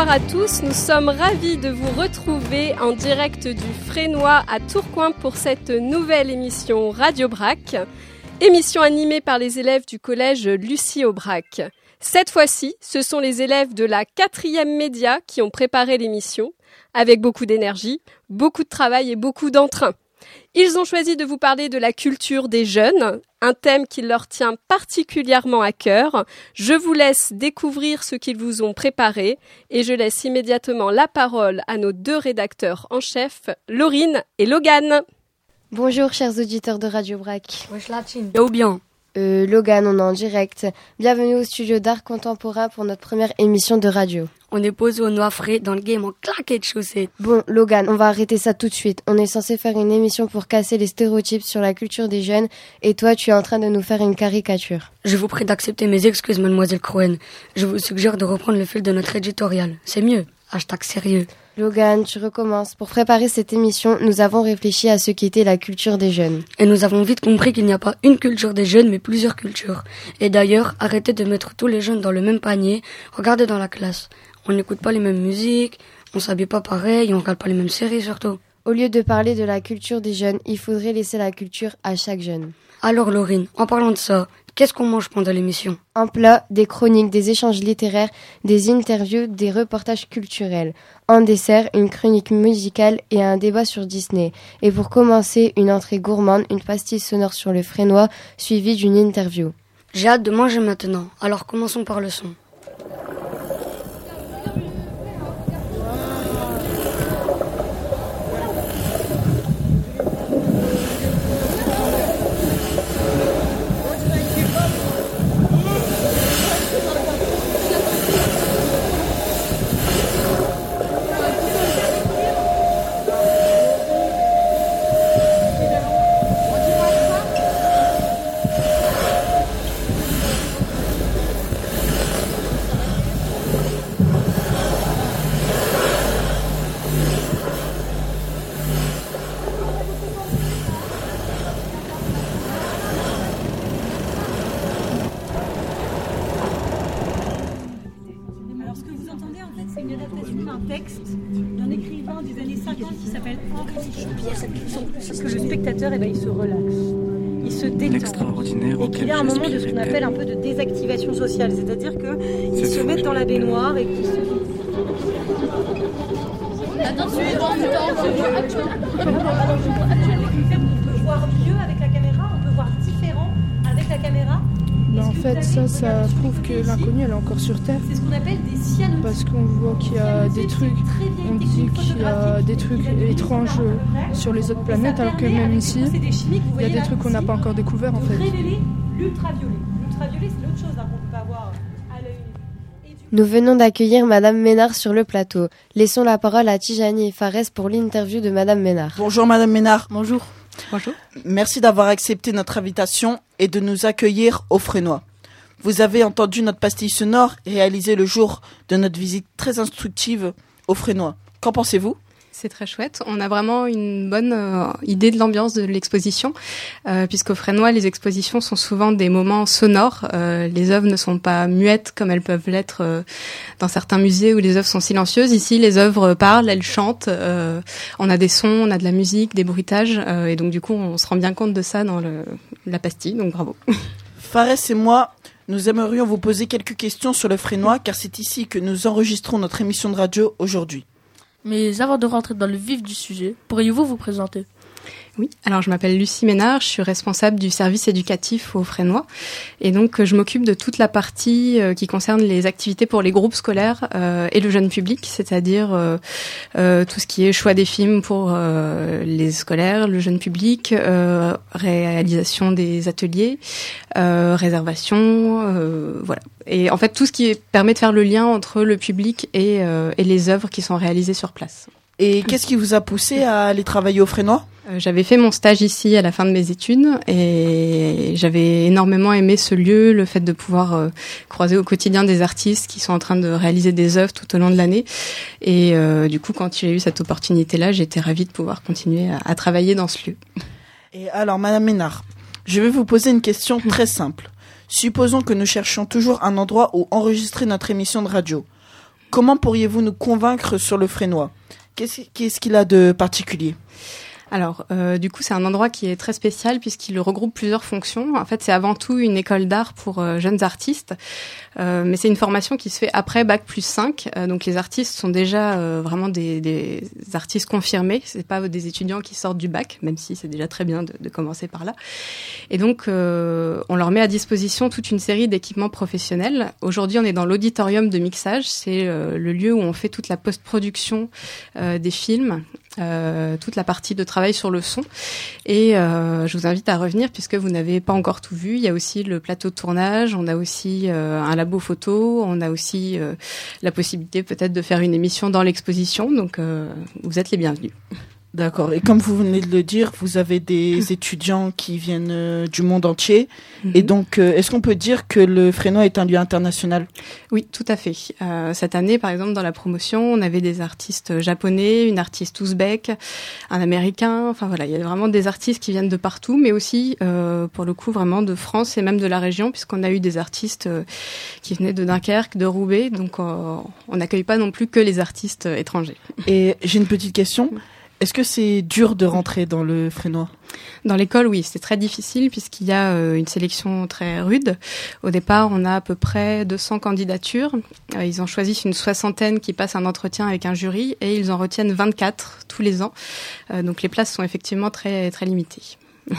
Bonsoir à tous, nous sommes ravis de vous retrouver en direct du Frénois à Tourcoing pour cette nouvelle émission Radio Brac, émission animée par les élèves du collège Lucie Aubrac. Cette fois-ci, ce sont les élèves de la quatrième média qui ont préparé l'émission, avec beaucoup d'énergie, beaucoup de travail et beaucoup d'entrain. Ils ont choisi de vous parler de la culture des jeunes, un thème qui leur tient particulièrement à cœur. Je vous laisse découvrir ce qu'ils vous ont préparé et je laisse immédiatement la parole à nos deux rédacteurs en chef, Laurine et Logan. Bonjour chers auditeurs de Radio Brac. Yo bien. Euh, Logan, on est en direct. Bienvenue au studio d'art contemporain pour notre première émission de radio. On est posé au noir frais dans le game en claquette de chaussettes. Bon, Logan, on va arrêter ça tout de suite. On est censé faire une émission pour casser les stéréotypes sur la culture des jeunes et toi, tu es en train de nous faire une caricature. Je vous prie d'accepter mes excuses, mademoiselle Cohen. Je vous suggère de reprendre le fil de notre éditorial. C'est mieux. Hashtag sérieux. Logan, tu recommences. Pour préparer cette émission, nous avons réfléchi à ce qu'était la culture des jeunes. Et nous avons vite compris qu'il n'y a pas une culture des jeunes, mais plusieurs cultures. Et d'ailleurs, arrêtez de mettre tous les jeunes dans le même panier. Regardez dans la classe. On n'écoute pas les mêmes musiques, on s'habille pas pareil, on regarde pas les mêmes séries surtout. Au lieu de parler de la culture des jeunes, il faudrait laisser la culture à chaque jeune. Alors Laurine, en parlant de ça, qu'est-ce qu'on mange pendant l'émission? Un plat, des chroniques, des échanges littéraires, des interviews, des reportages culturels. En dessert, une chronique musicale et un débat sur Disney. Et pour commencer, une entrée gourmande, une pastille sonore sur le frénois, suivie d'une interview. J'ai hâte de manger maintenant, alors commençons par le son. Ça, prouve que l'inconnu, elle est encore sur Terre. C'est ce qu'on appelle des cyanotypes. Parce qu'on voit qu'il y a des trucs, on dit qu'il y a des trucs étranges sur les autres planètes, alors que même ici, il y a des trucs qu'on n'a pas encore découverts en fait. Révéler l'ultraviolet. L'ultraviolet, c'est l'autre chose hein, qu'on peut pas voir à l'œil nu. Et du Nous venons d'accueillir Madame Ménard sur le plateau. Laissons la parole à Tijani et Fares pour l'interview de Madame Ménard. Bonjour Madame Ménard. Bonjour. Bonjour. Merci d'avoir accepté notre invitation et de nous accueillir au Frénois. Vous avez entendu notre pastille sonore réalisée le jour de notre visite très instructive au Frénois. Qu'en pensez-vous? C'est très chouette. On a vraiment une bonne euh, idée de l'ambiance de l'exposition, euh, puisqu'au Frénois, les expositions sont souvent des moments sonores. Euh, les œuvres ne sont pas muettes comme elles peuvent l'être euh, dans certains musées où les œuvres sont silencieuses. Ici, les œuvres parlent, elles chantent. on a des sons, on a de la musique, des bruitages, et donc du coup, on se rend bien compte de ça dans le, la pastille. Donc bravo. Fares et moi, nous aimerions vous poser quelques questions sur le Frénois car c'est ici que nous enregistrons notre émission de radio aujourd'hui. Mais avant de rentrer dans le vif du sujet, pourriez-vous vous présenter? Oui, alors je m'appelle Lucie Ménard, je suis responsable du service éducatif au Frénois et donc je m'occupe de toute la partie euh, qui concerne les activités pour les groupes scolaires euh, et le jeune public, c'est-à-dire euh, tout ce qui est choix des films pour les scolaires, le jeune public, réalisation des ateliers, réservation, voilà. Et en fait tout ce qui permet de faire le lien entre le public et les œuvres qui sont réalisées sur place. Et qu'est-ce qui vous a poussé à aller travailler au Frénois Euh, J'avais fait mon stage ici à la fin de mes études et j'avais énormément aimé ce lieu, le fait de pouvoir euh, croiser au quotidien des artistes qui sont en train de réaliser des œuvres tout au long de l'année. Et euh, du coup, quand j'ai eu cette opportunité-là, j'étais ravie de pouvoir continuer à, à travailler dans ce lieu. Et alors, Madame Ménard, je vais vous poser une question très simple. Supposons que nous cherchions toujours un endroit où enregistrer notre émission de radio. comment pourriez-vous nous convaincre sur le Frénois Qu'est-ce qu'il a de particulier? Alors, euh, du coup, c'est un endroit qui est très spécial puisqu'il regroupe plusieurs fonctions. En fait, c'est avant tout une école d'art pour euh, jeunes artistes, euh, mais c'est une formation qui se fait après bac plus 5. Euh, donc, les artistes sont déjà vraiment des, artistes confirmés. C'est pas des étudiants qui sortent du bac, même si c'est déjà très bien de, commencer par là. Et donc, on leur met à disposition toute une série d'équipements professionnels. Aujourd'hui, on est dans l'auditorium de mixage. C'est le lieu où on fait toute la post-production des films euh, toute la partie de travail sur le son. Et euh, je vous invite à revenir puisque vous n'avez pas encore tout vu. Il y a aussi le plateau de tournage, on a aussi euh, un labo photo, on a aussi la possibilité peut-être de faire une émission dans l'exposition. Donc vous êtes les bienvenus. D'accord. Et comme vous venez de le dire, vous avez des étudiants qui viennent euh, du monde entier. Mm -hmm. Et donc, euh, est-ce qu'on peut dire que le Frénois est un lieu international? Oui, tout à fait. Euh, cette année, par exemple, dans la promotion, on avait des artistes japonais, une artiste ouzbek, un américain. Enfin voilà, il y a vraiment des artistes qui viennent de partout, mais aussi, pour le coup, vraiment de France et même de la région, puisqu'on a eu des artistes qui venaient de Dunkerque, de Roubaix. Donc, on n'accueille pas non plus que les artistes étrangers. Et j'ai une petite question. Est-ce que c'est dur de rentrer dans le Frénois? Dans l'école, oui, c'est très difficile puisqu'il y a euh, une sélection très rude. Au départ, on a à peu près 200 candidatures. Euh, ils en choisissent une soixantaine qui passent un entretien avec un jury et ils en retiennent 24 tous les ans. Euh, donc les places sont effectivement très, très limitées.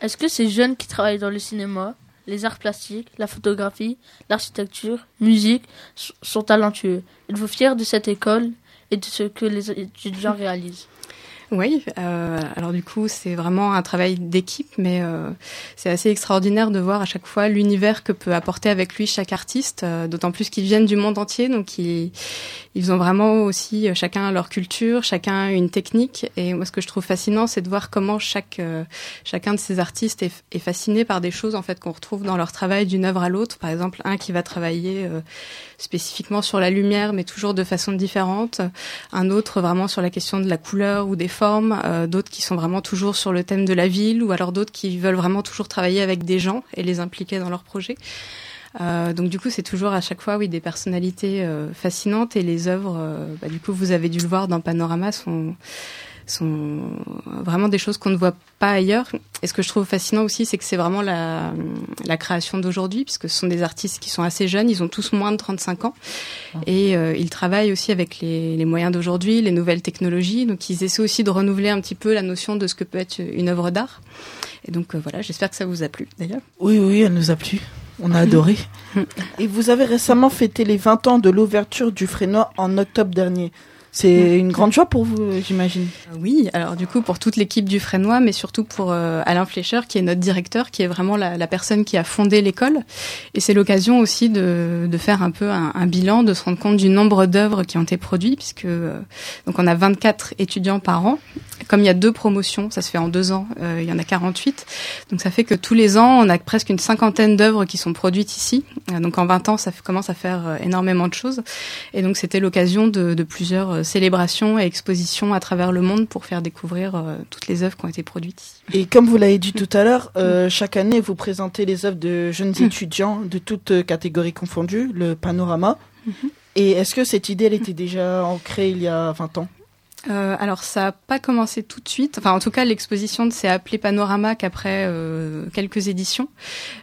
Est-ce que ces jeunes qui travaillent dans le cinéma, les arts plastiques, la photographie, l'architecture, musique sont talentueux? Êtes-vous fier de cette école? Et de ce que les étudiants réalisent. Oui, euh, alors du coup, c'est vraiment un travail d'équipe, mais euh, c'est assez extraordinaire de voir à chaque fois l'univers que peut apporter avec lui chaque artiste, euh, d'autant plus qu'ils viennent du monde entier, donc ils, ils ont vraiment aussi euh, chacun leur culture, chacun une technique. Et moi, ce que je trouve fascinant, c'est de voir comment chaque euh, chacun de ces artistes est, fasciné par des choses en fait qu'on retrouve dans leur travail d'une œuvre à l'autre. Par exemple, un qui va travailler euh, spécifiquement sur la lumière, mais toujours de façon différente. Un autre vraiment sur la question de la couleur ou des formes. Euh, d'autres qui sont vraiment toujours sur le thème de la ville, ou alors d'autres qui veulent vraiment toujours travailler avec des gens et les impliquer dans leur projet. Euh, donc du coup, c'est toujours à chaque fois, oui, des personnalités euh, fascinantes et les œuvres. Bah, du coup, vous avez dû le voir dans Panorama sont sont vraiment des choses qu'on ne voit pas ailleurs. Et ce que je trouve fascinant aussi, c'est que c'est vraiment la, la création d'aujourd'hui, puisque ce sont des artistes qui sont assez jeunes, ils ont tous moins de 35 ans, et euh, ils travaillent aussi avec les, les moyens d'aujourd'hui, les nouvelles technologies, donc ils essaient aussi de renouveler un petit peu la notion de ce que peut être une œuvre d'art. Et donc euh, voilà, j'espère que ça vous a plu d'ailleurs. Oui, oui, elle nous a plu. On a adoré. Et vous avez récemment fêté les 20 ans de l'ouverture du Frénois en octobre dernier. C'est une grande joie pour vous, j'imagine. Oui, alors du coup pour toute l'équipe du Frénois, mais surtout pour euh, Alain Fleischer, qui est notre directeur, qui est vraiment la, la personne qui a fondé l'école. Et c'est l'occasion aussi de, de, faire un peu un, un, bilan, de se rendre compte du nombre d'œuvres qui ont été produites, puisque euh, donc on a 24 étudiants par an. Comme il y a deux promotions, ça se fait en deux ans, euh, il y en a 48. Donc ça fait que tous les ans, on a presque une cinquantaine d'œuvres qui sont produites ici. donc en 20 ans, ça commence à faire énormément de choses. Et donc c'était l'occasion de, de plusieurs célébrations et expositions à travers le monde pour faire découvrir euh, toutes les œuvres qui ont été produites ici. Et comme vous l'avez dit tout à l'heure, euh, chaque année vous présentez les œuvres de jeunes étudiants de toutes catégories confondues, le panorama. Et est-ce que cette idée elle était déjà ancrée il y a 20 ans? Euh, alors ça n'a pas commencé tout de suite. Enfin, en tout cas, l'exposition s'est appelée Panorama qu'après euh, quelques éditions.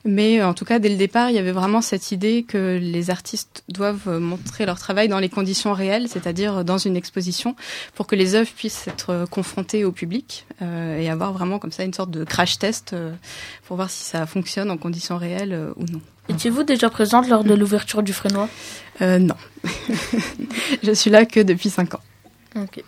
Mais en tout cas, dès le départ, il y avait vraiment cette idée que les artistes doivent montrer leur travail dans les conditions réelles, c'est-à-dire dans une exposition, pour que les œuvres puissent être confrontées au public euh, et avoir vraiment comme ça une sorte de crash test euh, pour voir si ça fonctionne en conditions réelles euh, ou non. Étiez-vous déjà présente lors de l'ouverture du Frénois Non. Je suis là que depuis cinq ans. Ok.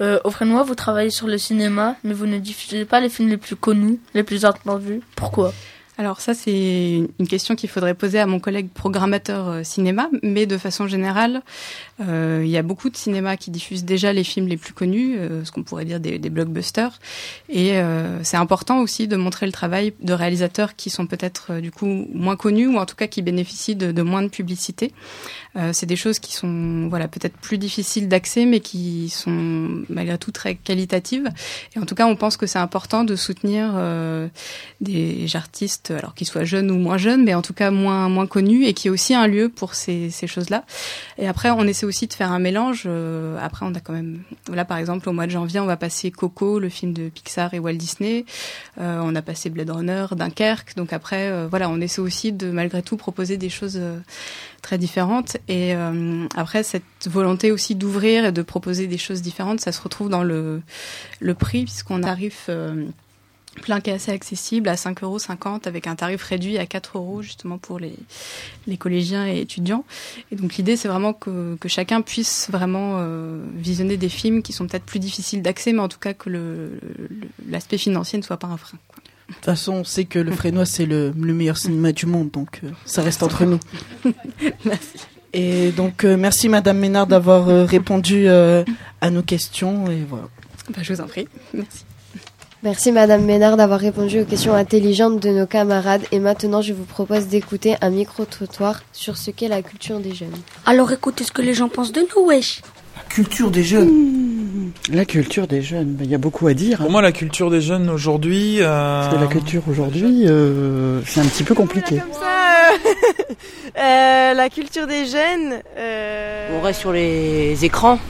Euh, au Frénois, vous travaillez sur le cinéma, mais vous ne diffusez pas les films les plus connus, les plus entendus. Pourquoi? Alors ça, c'est une question qu'il faudrait poser à mon collègue programmateur euh, cinéma, mais de façon générale, euh, il y a beaucoup de cinémas qui diffusent déjà les films les plus connus, euh, ce qu'on pourrait dire des, des blockbusters, et euh, c'est important aussi de montrer le travail de réalisateurs qui sont peut-être euh, du coup moins connus ou en tout cas qui bénéficient de, de moins de publicité. Euh, c'est des choses qui sont voilà peut-être plus difficiles d'accès, mais qui sont malgré tout très qualitatives. Et en tout cas, on pense que c'est important de soutenir des artistes artistes, alors qu'ils soient jeunes ou moins jeunes, mais en tout cas moins moins connus, et qui est aussi un lieu pour ces, ces choses-là. Et après, on essaie aussi de faire un mélange. Euh, après, on a quand même, là par exemple, au mois de janvier, on va passer Coco, le film de Pixar et Walt Disney. Euh, on a passé Blade Runner, Dunkerque. Donc après, euh, voilà, on essaie aussi de malgré tout proposer des choses très différentes. Et après, cette volonté aussi d'ouvrir et de proposer des choses différentes, ça se retrouve dans le le prix, puisqu'on arrive plein qui est assez accessible à 5,50 euros avec un tarif réduit à 4 euros justement pour les, les collégiens et étudiants. Et donc l'idée c'est vraiment que, que, chacun puisse vraiment euh, visionner des films qui sont peut-être plus difficiles d'accès, mais en tout cas que l'aspect financier ne soit pas un frein. De toute façon, on sait que le Frénois c'est le, le, meilleur cinéma du monde, donc euh, ça reste entre nous. merci. Et donc euh, merci Madame Ménard d'avoir répondu à nos questions et voilà. Bah, je vous en prie. Merci. Merci Madame Ménard d'avoir répondu aux questions intelligentes de nos camarades et maintenant je vous propose d'écouter un micro-trottoir sur ce qu'est la culture des jeunes. Alors écoutez ce que les gens pensent de nous, wesh La culture des jeunes mmh. La culture des jeunes, il y a beaucoup à dire. Pour moi la culture des jeunes aujourd'hui... Euh... la culture aujourd'hui, euh, c'est un petit peu compliqué. Comme ça, euh, la culture des jeunes... On reste sur les écrans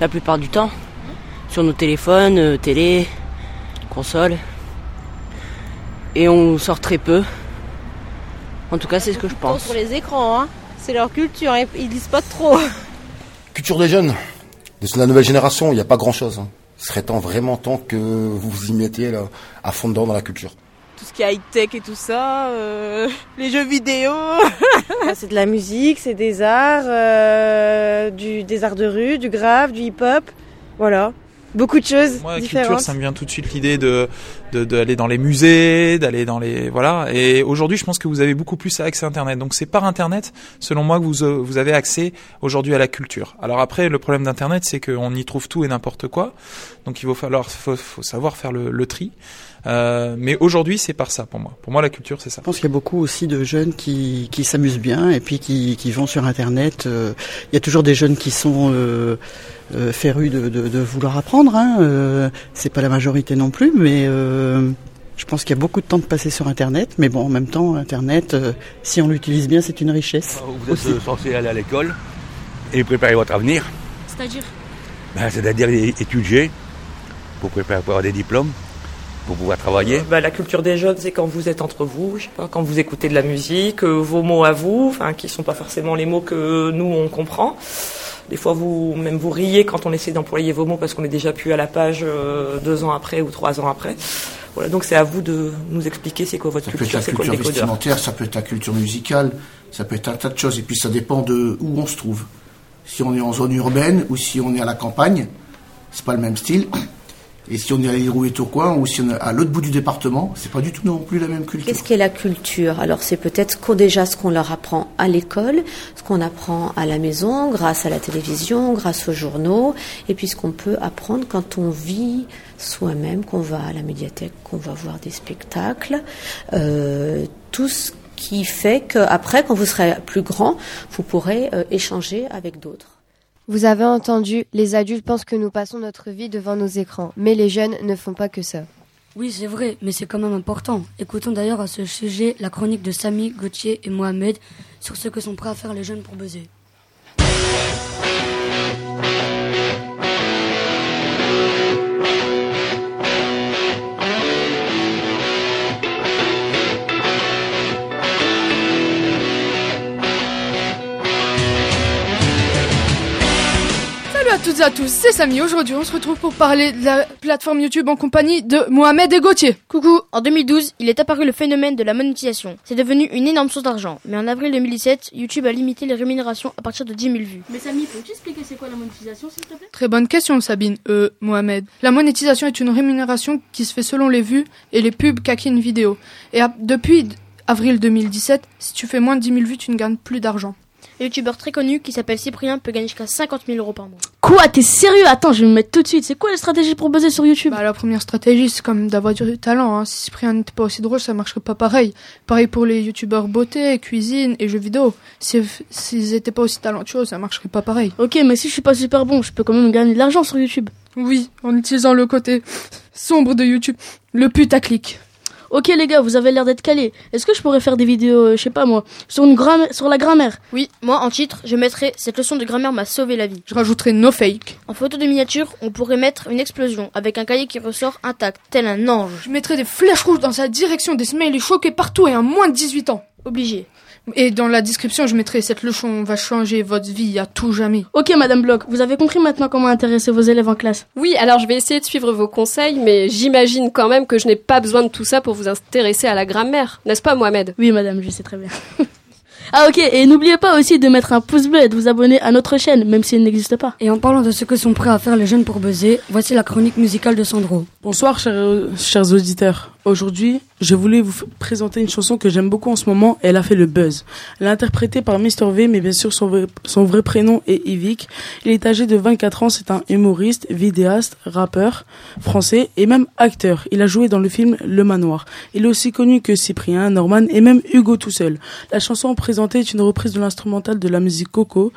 la plupart du temps, sur nos téléphones, euh, télé console. Et on sort très peu. En tout cas, c'est ce que je pense. Sur les écrans, hein. c'est leur culture, hein. ils lisent pas trop. Culture des jeunes, de la nouvelle génération, il n'y a pas grand-chose. Hein. Ce serait temps, vraiment temps que vous vous y mettiez là, à fond dedans dans la culture. Tout ce qui est high-tech et tout ça, euh, les jeux vidéo. c'est de la musique, c'est des arts, euh, du, des arts de rue, du grave, du hip-hop. Voilà beaucoup de choses Moi, la différentes. culture, ça me vient tout de suite l'idée de d'aller dans les musées, d'aller dans les voilà. Et aujourd'hui, je pense que vous avez beaucoup plus accès à Internet. Donc c'est par Internet, selon moi, que vous euh, vous avez accès aujourd'hui à la culture. Alors après, le problème d'Internet, c'est qu'on y trouve tout et n'importe quoi. Donc il va falloir faut, faut savoir faire le, le tri. Euh, mais aujourd'hui, c'est par ça pour moi. Pour moi, la culture, c'est ça. Je pense qu'il y a beaucoup aussi de jeunes qui, qui s'amusent bien et puis qui, qui vont sur Internet. Euh, il y a toujours des jeunes qui sont euh, euh férus de, de, de, vouloir apprendre. Hein. Euh, c'est pas la majorité non plus, mais euh, je pense qu'il y a beaucoup de temps de passer sur Internet. Mais bon, en même temps, Internet, si on l'utilise bien, c'est une richesse. Vous êtes aussi. censé aller à l'école et préparer votre avenir. C'est-à-dire ben, C'est-à-dire étudier pour préparer pour avoir des diplômes pour pouvoir travailler bah, La culture des jeunes, c'est quand vous êtes entre vous, je sais pas, quand vous écoutez de la musique, euh, vos mots à vous, qui sont pas forcément les mots que nous on comprend. Des fois, vous même vous riez quand on essaie d'employer vos mots parce qu'on est déjà plus à la page euh, deux ans après ou trois ans après. Voilà, donc c'est à vous de nous expliquer c'est quoi votre culture, c'est quoi le vestimentaire, ça peut être la culture musicale, ça peut être un tas de choses. Et puis ça dépend de où on se trouve. Si on est en zone urbaine ou si on est à la campagne, c'est pas le même style. Et si on est à l'île et Tourcoing ou si on est à l'autre bout du département, c'est pas du tout non plus la même culture. Qu'est-ce qu'est la culture? Alors c'est peut-être déjà ce qu'on leur apprend à l'école, ce qu'on apprend à la maison, grâce à la télévision, grâce aux journaux, et puis ce qu'on peut apprendre quand on vit soi-même, qu'on va à la médiathèque, qu'on va voir des spectacles, euh, tout ce qui fait qu'après, quand vous serez plus grand, vous pourrez euh, échanger avec d'autres. Vous avez entendu, les adultes pensent que nous passons notre vie devant nos écrans, mais les jeunes ne font pas que ça. Oui, c'est vrai, mais c'est quand même important. Écoutons d'ailleurs à ce sujet la chronique de Samy, Gauthier et Mohamed sur ce que sont prêts à faire les jeunes pour buzzer. À toutes et à tous, c'est Samy. Aujourd'hui, on se retrouve pour parler de la plateforme YouTube en compagnie de Mohamed et Gauthier. Coucou, en 2012, il est apparu le phénomène de la monétisation. C'est devenu une énorme source d'argent. Mais en avril 2017, YouTube a limité les rémunérations à partir de 10 000 vues. Mais Samy, peux-tu expliquer c'est quoi la monétisation, s'il te plaît? Très bonne question, Sabine. Euh, Mohamed. La monétisation est une rémunération qui se fait selon les vues et les pubs qu'a une vidéo. Et depuis avril 2017, si tu fais moins de 10 000 vues, tu ne gagnes plus d'argent. Un youtubeur très connu qui s'appelle Cyprien peut gagner jusqu'à 50 000 euros par mois. Quoi T'es sérieux? Attends, je vais me mettre tout de suite. C'est quoi la stratégie pour buzzer sur YouTube? Bah la première stratégie, c'est comme d'avoir du talent. Hein. Si Cyprien n'était pas aussi drôle, ça marcherait pas pareil. Pareil pour les youtubeurs beauté, cuisine et jeux vidéo. S'ils étaient pas aussi talentueux, ça marcherait pas pareil. Ok, mais si je suis pas super bon, je peux quand même gagner de l'argent sur YouTube. Oui, en utilisant le côté sombre de YouTube, le putaclic. Ok les gars, vous avez l'air d'être calés. Est-ce que je pourrais faire des vidéos, euh, je sais pas moi, sur, une grammaire, sur la grammaire? Oui, moi en titre, je mettrais Cette leçon de grammaire m'a sauvé la vie. Je rajouterais no fake. En photo de miniature, on pourrait mettre une explosion avec un cahier qui ressort intact, tel un ange. Je mettrais des flèches rouges dans sa direction, des smileys choqués partout et un moins de 18 ans. Obligé. Et dans la description, je mettrai cette leçon va changer votre vie à tout jamais. Ok, Madame Bloch, vous avez compris maintenant comment intéresser vos élèves en classe. Oui, alors je vais essayer de suivre vos conseils, mais j'imagine quand même que je n'ai pas besoin de tout ça pour vous intéresser à la grammaire, n'est-ce pas, Mohamed? Oui, Madame, je sais très bien. Ah ok, et n'oubliez pas aussi de mettre un pouce bleu et de vous abonner à notre chaîne, même si elle n'existe pas. Et en parlant de ce que sont prêts à faire les jeunes pour buzzer, voici la chronique musicale de Sandro. Bonsoir chers, chers auditeurs. Aujourd'hui, je voulais vous présenter une chanson que j'aime beaucoup en ce moment. Elle a fait le buzz. Elle est interprétée par Mr V, mais bien sûr son vrai, prénom est Yvick. Il est âgé de 24 ans. C'est un humoriste, vidéaste, rappeur français et même acteur. Il a joué dans le film Le Manoir. Il est aussi connu que Cyprien, Norman et même Hugo tout seul. La chanson présentée est une reprise de l'instrumental de la musique Coco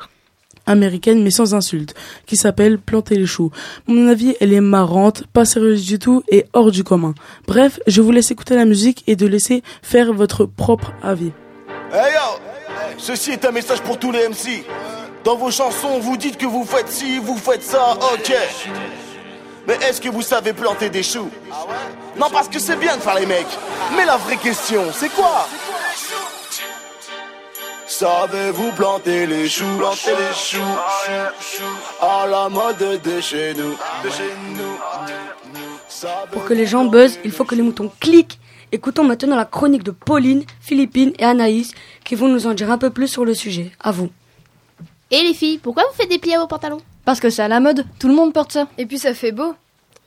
américaine mais sans insulte, qui s'appelle Planter les choux. Mon avis, elle est marrante, pas sérieuse du tout et hors du commun. Bref, je vous laisse écouter la musique et de laisser faire votre propre avis. Hey yo Ceci est un message pour tous les MC. Dans vos chansons, vous dites que vous faites ci, vous faites ça, ok. Mais est-ce que vous savez planter des choux? Non, parce que c'est bien de faire les mecs. Mais la vraie question, c'est quoi? Savez-vous planter les choux, planter les choux à la mode de chez nous, de chez nous. Pour que les gens buzzent, il faut que les moutons cliquent. Écoutons maintenant la chronique de Pauline, Philippine et Anaïs qui vont nous en dire un peu plus sur le sujet. À vous. Et les filles, pourquoi vous faites des plis à vos pantalons? Parce que c'est à la mode, tout le monde porte ça. Et puis ça fait beau.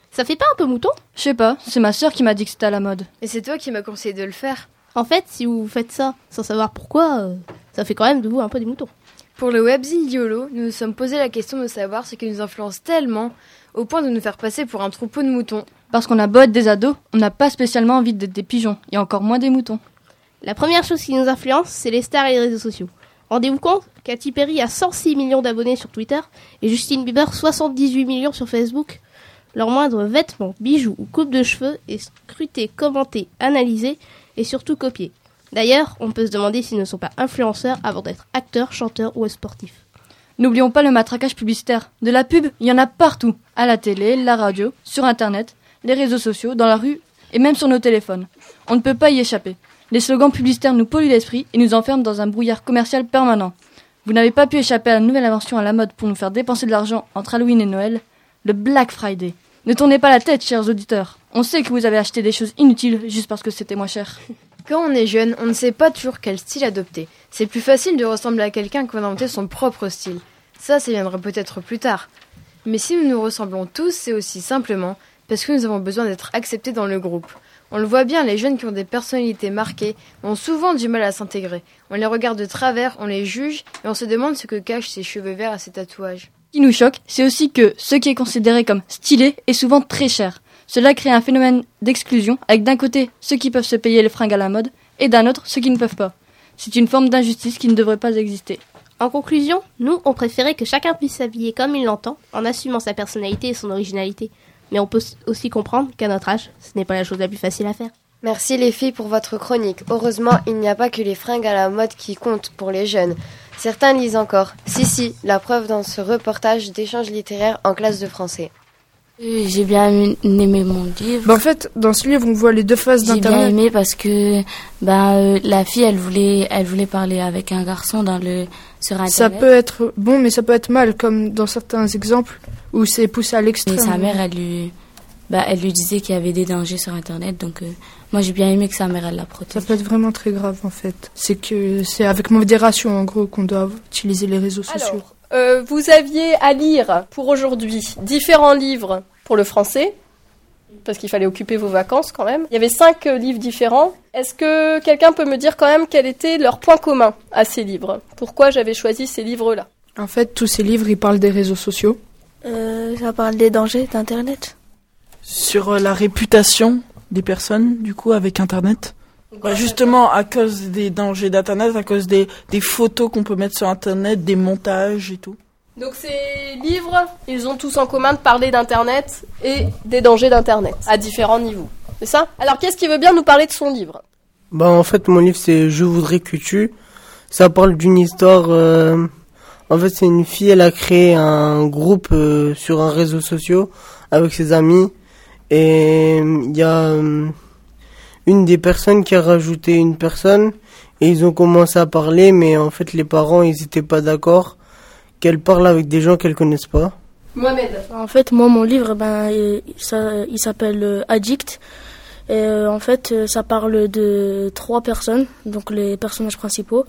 Ça fait pas un peu mouton? Je sais pas, c'est ma sœur qui m'a dit que c'était à la mode. Et c'est toi qui m'as conseillé de le faire. En fait, si vous faites ça sans savoir pourquoi, euh, ça fait quand même de vous un peu des moutons. Pour le webzine YOLO, nous nous sommes posé la question de savoir ce qui nous influence tellement au point de nous faire passer pour un troupeau de moutons. Parce qu'on a beau être des ados, on n'a pas spécialement envie d'être des pigeons, et encore moins des moutons. La première chose qui nous influence, c'est les stars et les réseaux sociaux. Rendez-vous compte Katy Perry a 106 millions d'abonnés sur Twitter et Justin Bieber 78 millions sur Facebook. Leur moindre vêtement, bijoux ou coupe de cheveux est scruté, commenté, analysé et surtout copié. D'ailleurs, on peut se demander s'ils ne sont pas influenceurs avant d'être acteurs, chanteurs ou sportifs. N'oublions pas le matraquage publicitaire. De la pub, il y en a partout. À la télé, la radio, sur Internet, les réseaux sociaux, dans la rue et même sur nos téléphones. On ne peut pas y échapper. Les slogans publicitaires nous polluent l'esprit et nous enferment dans un brouillard commercial permanent. Vous n'avez pas pu échapper à la nouvelle invention à la mode pour nous faire dépenser de l'argent entre Halloween et Noël, le Black Friday. Ne tournez pas la tête, chers auditeurs. On sait que vous avez acheté des choses inutiles juste parce que c'était moins cher. Quand on est jeune, on ne sait pas toujours quel style adopter. C'est plus facile de ressembler à quelqu'un que d'inventer son propre style. Ça, ça viendra peut-être plus tard. Mais si nous nous ressemblons tous, c'est aussi simplement parce que nous avons besoin d'être acceptés dans le groupe. On le voit bien, les jeunes qui ont des personnalités marquées ont souvent du mal à s'intégrer. On les regarde de travers, on les juge et on se demande ce que cachent ces cheveux verts à ces tatouages. Ce qui nous choque, c'est aussi que ce qui est considéré comme stylé est souvent très cher. Cela crée un phénomène d'exclusion, avec d'un côté ceux qui peuvent se payer les fringues à la mode, et d'un autre ceux qui ne peuvent pas. C'est une forme d'injustice qui ne devrait pas exister. En conclusion, nous, on préférait que chacun puisse s'habiller comme il l'entend, en assumant sa personnalité et son originalité. Mais on peut aussi comprendre qu'à notre âge, ce n'est pas la chose la plus facile à faire. Merci les filles pour votre chronique. Heureusement, il n'y a pas que les fringues à la mode qui comptent pour les jeunes. Certains lisent encore. Si, si, la preuve dans ce reportage d'échange littéraire en classe de français. J'ai bien aimé mon livre. Bah en fait, dans ce livre, on voit les deux faces J'ai d'internet. bien aimé parce que ben euh, la fille, elle voulait, elle voulait parler avec un garçon dans le sur internet. Ça peut être bon, mais ça peut être mal, comme dans certains exemples où c'est poussé à l'extrême. Et sa mère, elle lui, bah, elle lui disait qu'il y avait des dangers sur internet, donc euh, moi j'ai bien aimé que sa mère elle la protège. Ça peut être vraiment très grave en fait. C'est que c'est avec modération en gros qu'on doit utiliser les réseaux sociaux. Alors, euh, vous aviez à lire pour aujourd'hui différents livres pour le français, parce qu'il fallait occuper vos vacances quand même. Il y avait cinq euh, livres différents. Est-ce que quelqu'un peut me dire quand même quel était leur point commun à ces livres? Pourquoi j'avais choisi ces livres-là? En fait, tous ces livres, ils parlent des réseaux sociaux. Euh, ça parle des dangers d'Internet. Sur euh, la réputation des personnes, du coup, avec Internet? Bah, justement, à cause des dangers d'Internet, à cause des, des photos qu'on peut mettre sur Internet, des montages et tout. Donc ces livres, ils ont tous en commun de parler d'Internet et des dangers d'Internet à différents niveaux. C'est ça? Alors, qu'est-ce qui veut bien nous parler de son livre? Bah en fait mon livre c'est Je voudrais que tu. Ça parle d'une histoire. euh, En fait c'est une fille, elle a créé un groupe euh, sur un réseau social avec ses amis et euh, il y a euh, une des personnes qui a rajouté une personne et ils ont commencé à parler mais en fait les parents ils étaient pas d'accord qu'elle parle avec des gens qu'elle connaissent pas. Mohamed. En fait, moi, mon livre, ben, il, ça- il s'appelle euh, Addict. Et euh, en fait, euh, ça parle de trois personnes, donc les personnages principaux.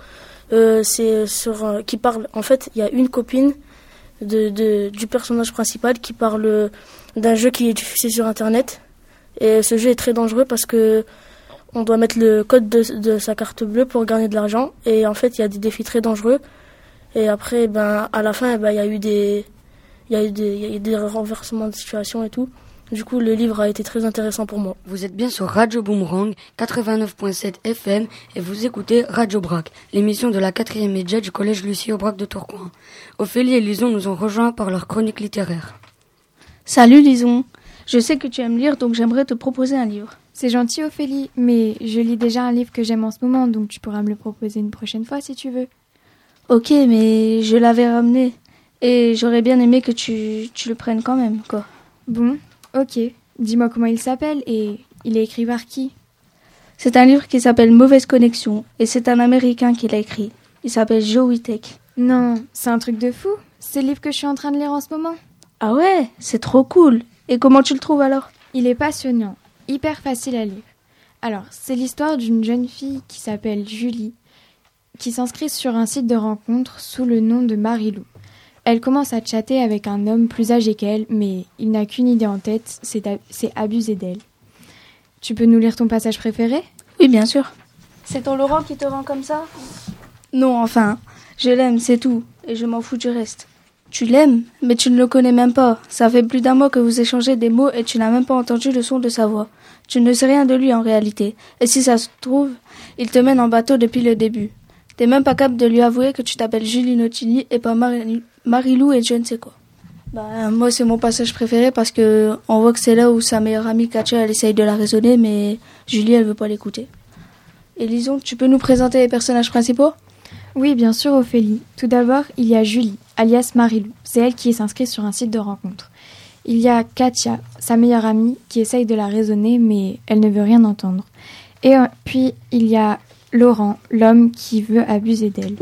Euh, c'est sur euh, qui parle. En fait, il y a une copine de, de- du personnage principal qui parle d'un jeu qui est diffusé sur Internet. Et ce jeu est très dangereux parce que on doit mettre le code de, sa carte bleue pour gagner de l'argent. Et en fait, il y a des défis très dangereux. Et après, ben, à la fin, ben, il y a eu des, il y a eu des, y a des renversements de situation et tout. Du coup, le livre a été très intéressant pour moi. Vous êtes bien sur Radio Boomerang 89.7 FM et vous écoutez Radio Brac, l'émission de la quatrième média du collège Lucie Aubrac de Tourcoing. Ophélie et Lison nous ont rejoints par leur chronique littéraire. Salut Lison, je sais que tu aimes lire donc j'aimerais te proposer un livre. C'est gentil Ophélie, mais je lis déjà un livre que j'aime en ce moment, donc tu pourras me le proposer une prochaine fois si tu veux. Ok, mais je l'avais ramené et j'aurais bien aimé que tu, tu le prennes quand même, quoi. Bon, ok. Dis-moi comment il s'appelle et il est écrit par qui? C'est un livre qui s'appelle Mauvaise connexion et c'est un Américain qui l'a écrit. Il s'appelle Joe Witek. Non, c'est un truc de fou. C'est le livre que je suis en train de lire en ce moment. Ah ouais, c'est trop cool. Et comment tu le trouves alors? Il est passionnant, hyper facile à lire. Alors, c'est l'histoire d'une jeune fille qui s'appelle Julie, qui s'inscrit sur un site de rencontre sous le nom de Marilou. Elle commence à chatter avec un homme plus âgé qu'elle, mais il n'a qu'une idée en tête, c'est abuser d'elle. Tu peux nous lire ton passage préféré? Oui, bien sûr. C'est ton Laurent qui te rend comme ça? Non, enfin, je l'aime, c'est tout, et je m'en fous du reste. Tu l'aimes, mais tu ne le connais même pas. Ça fait plus d'un mois que vous échangez des mots et tu n'as même pas entendu le son de sa voix. Tu ne sais rien de lui en réalité. Et si ça se trouve, il te mène en bateau depuis le début. T'es même pas capable de lui avouer que tu t'appelles Julie Notini et pas Mari- Marilou et je ne sais quoi. Bah, moi, c'est mon passage préféré parce que on voit que c'est là où sa meilleure amie Katia, elle essaye de la raisonner, mais Julie, elle veut pas l'écouter. Et tu peux nous présenter les personnages principaux? Oui, bien sûr, Ophélie. Tout d'abord, il y a Julie, alias Marilou. C'est elle qui s'inscrit sur un site de rencontre. Il y a Katia, sa meilleure amie, qui essaye de la raisonner, mais elle ne veut rien entendre. Et euh, puis, il y a Laurent, l'homme qui veut abuser d'elle.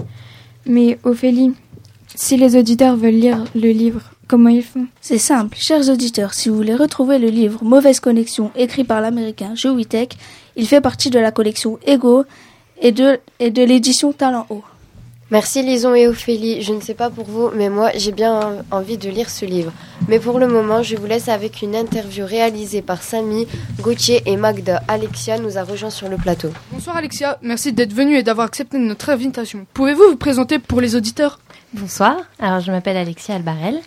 Mais Ophélie, si les auditeurs veulent lire le livre, comment ils font? C'est simple, chers auditeurs, si vous voulez retrouver le livre Mauvaise connexion écrit par l'américain Joe Witek, il fait partie de la collection Ego et de, et de l'édition Talent Haut. Merci Lison et Ophélie. Je ne sais pas pour vous, mais moi j'ai bien envie de lire ce livre. Mais pour le moment, je vous laisse avec une interview réalisée par Samy, Gauthier et Magda. Alexia nous a rejoint sur le plateau. Bonsoir Alexia, merci d'être venue et d'avoir accepté notre invitation. Pouvez-vous vous présenter pour les auditeurs? Bonsoir, alors je m'appelle Alexia Albarel,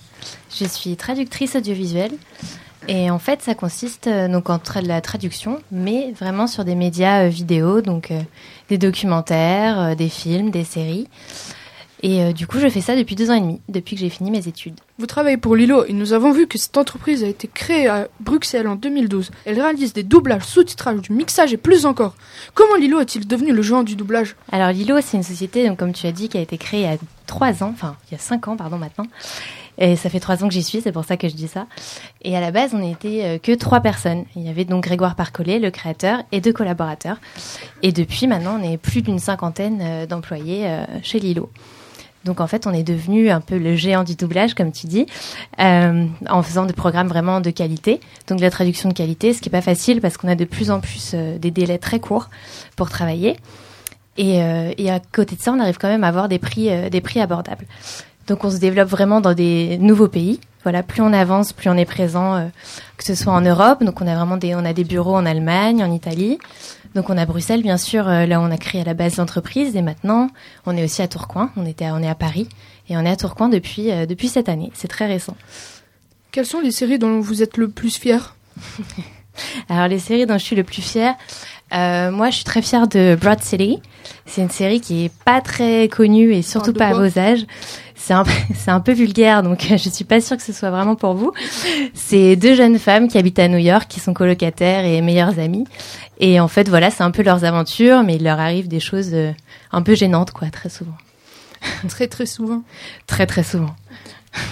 je suis traductrice audiovisuelle et en fait ça consiste euh, donc en tra- de la traduction mais vraiment sur des médias euh, vidéo, donc euh, des documentaires, des films, des séries. Et euh, du coup je fais ça depuis deux ans et demi, depuis que j'ai fini mes études. Vous travaillez pour Lilo et nous avons vu que cette entreprise a été créée à Bruxelles en 2012. Elle réalise des doublages, sous-titrages, du mixage et plus encore. Comment Lilo est-il devenu le géant du doublage? Alors Lilo, c'est une société, donc, comme tu as dit, qui a été créée il y a trois ans, enfin il y a cinq ans, pardon, maintenant. Et ça fait trois ans que j'y suis, c'est pour ça que je dis ça. Et à la base, on n'était euh, que trois personnes. Il y avait donc Grégoire Parcollet, le créateur, et deux collaborateurs. Et depuis maintenant, on est plus d'une cinquantaine euh, d'employés euh, chez Lilo. Donc en fait, on est devenu un peu le géant du doublage, comme tu dis, en faisant des programmes vraiment de qualité. Donc de la traduction de qualité, ce qui est pas facile parce qu'on a de plus en plus des délais très courts pour travailler. Et, à côté de ça, on arrive quand même à avoir des prix abordables. Donc on se développe vraiment dans des nouveaux pays. Voilà, plus on avance, plus on est présent, euh, que ce soit en Europe. Donc on a vraiment des, on a des bureaux en Allemagne, en Italie. Donc on a Bruxelles, bien sûr, euh, là où on a créé à la base l'entreprise. Et maintenant, on est aussi à Tourcoing. On était, à- on est à Paris et on est à Tourcoing depuis euh, depuis cette année. C'est très récent. Quelles sont les séries dont vous êtes le plus fier? Alors les séries dont je suis le plus fière, euh, moi je suis très fière de Broad City. C'est une série qui est pas très connue et surtout pas à vos âges. C'est un, c'est un peu vulgaire, donc je suis pas sûre que ce soit vraiment pour vous. C'est deux jeunes femmes qui habitent à New York, qui sont colocataires et meilleures amies. Et en fait, voilà, c'est un peu leurs aventures, mais il leur arrive des choses euh, un peu gênantes, quoi, très souvent. Très très souvent. Très très souvent.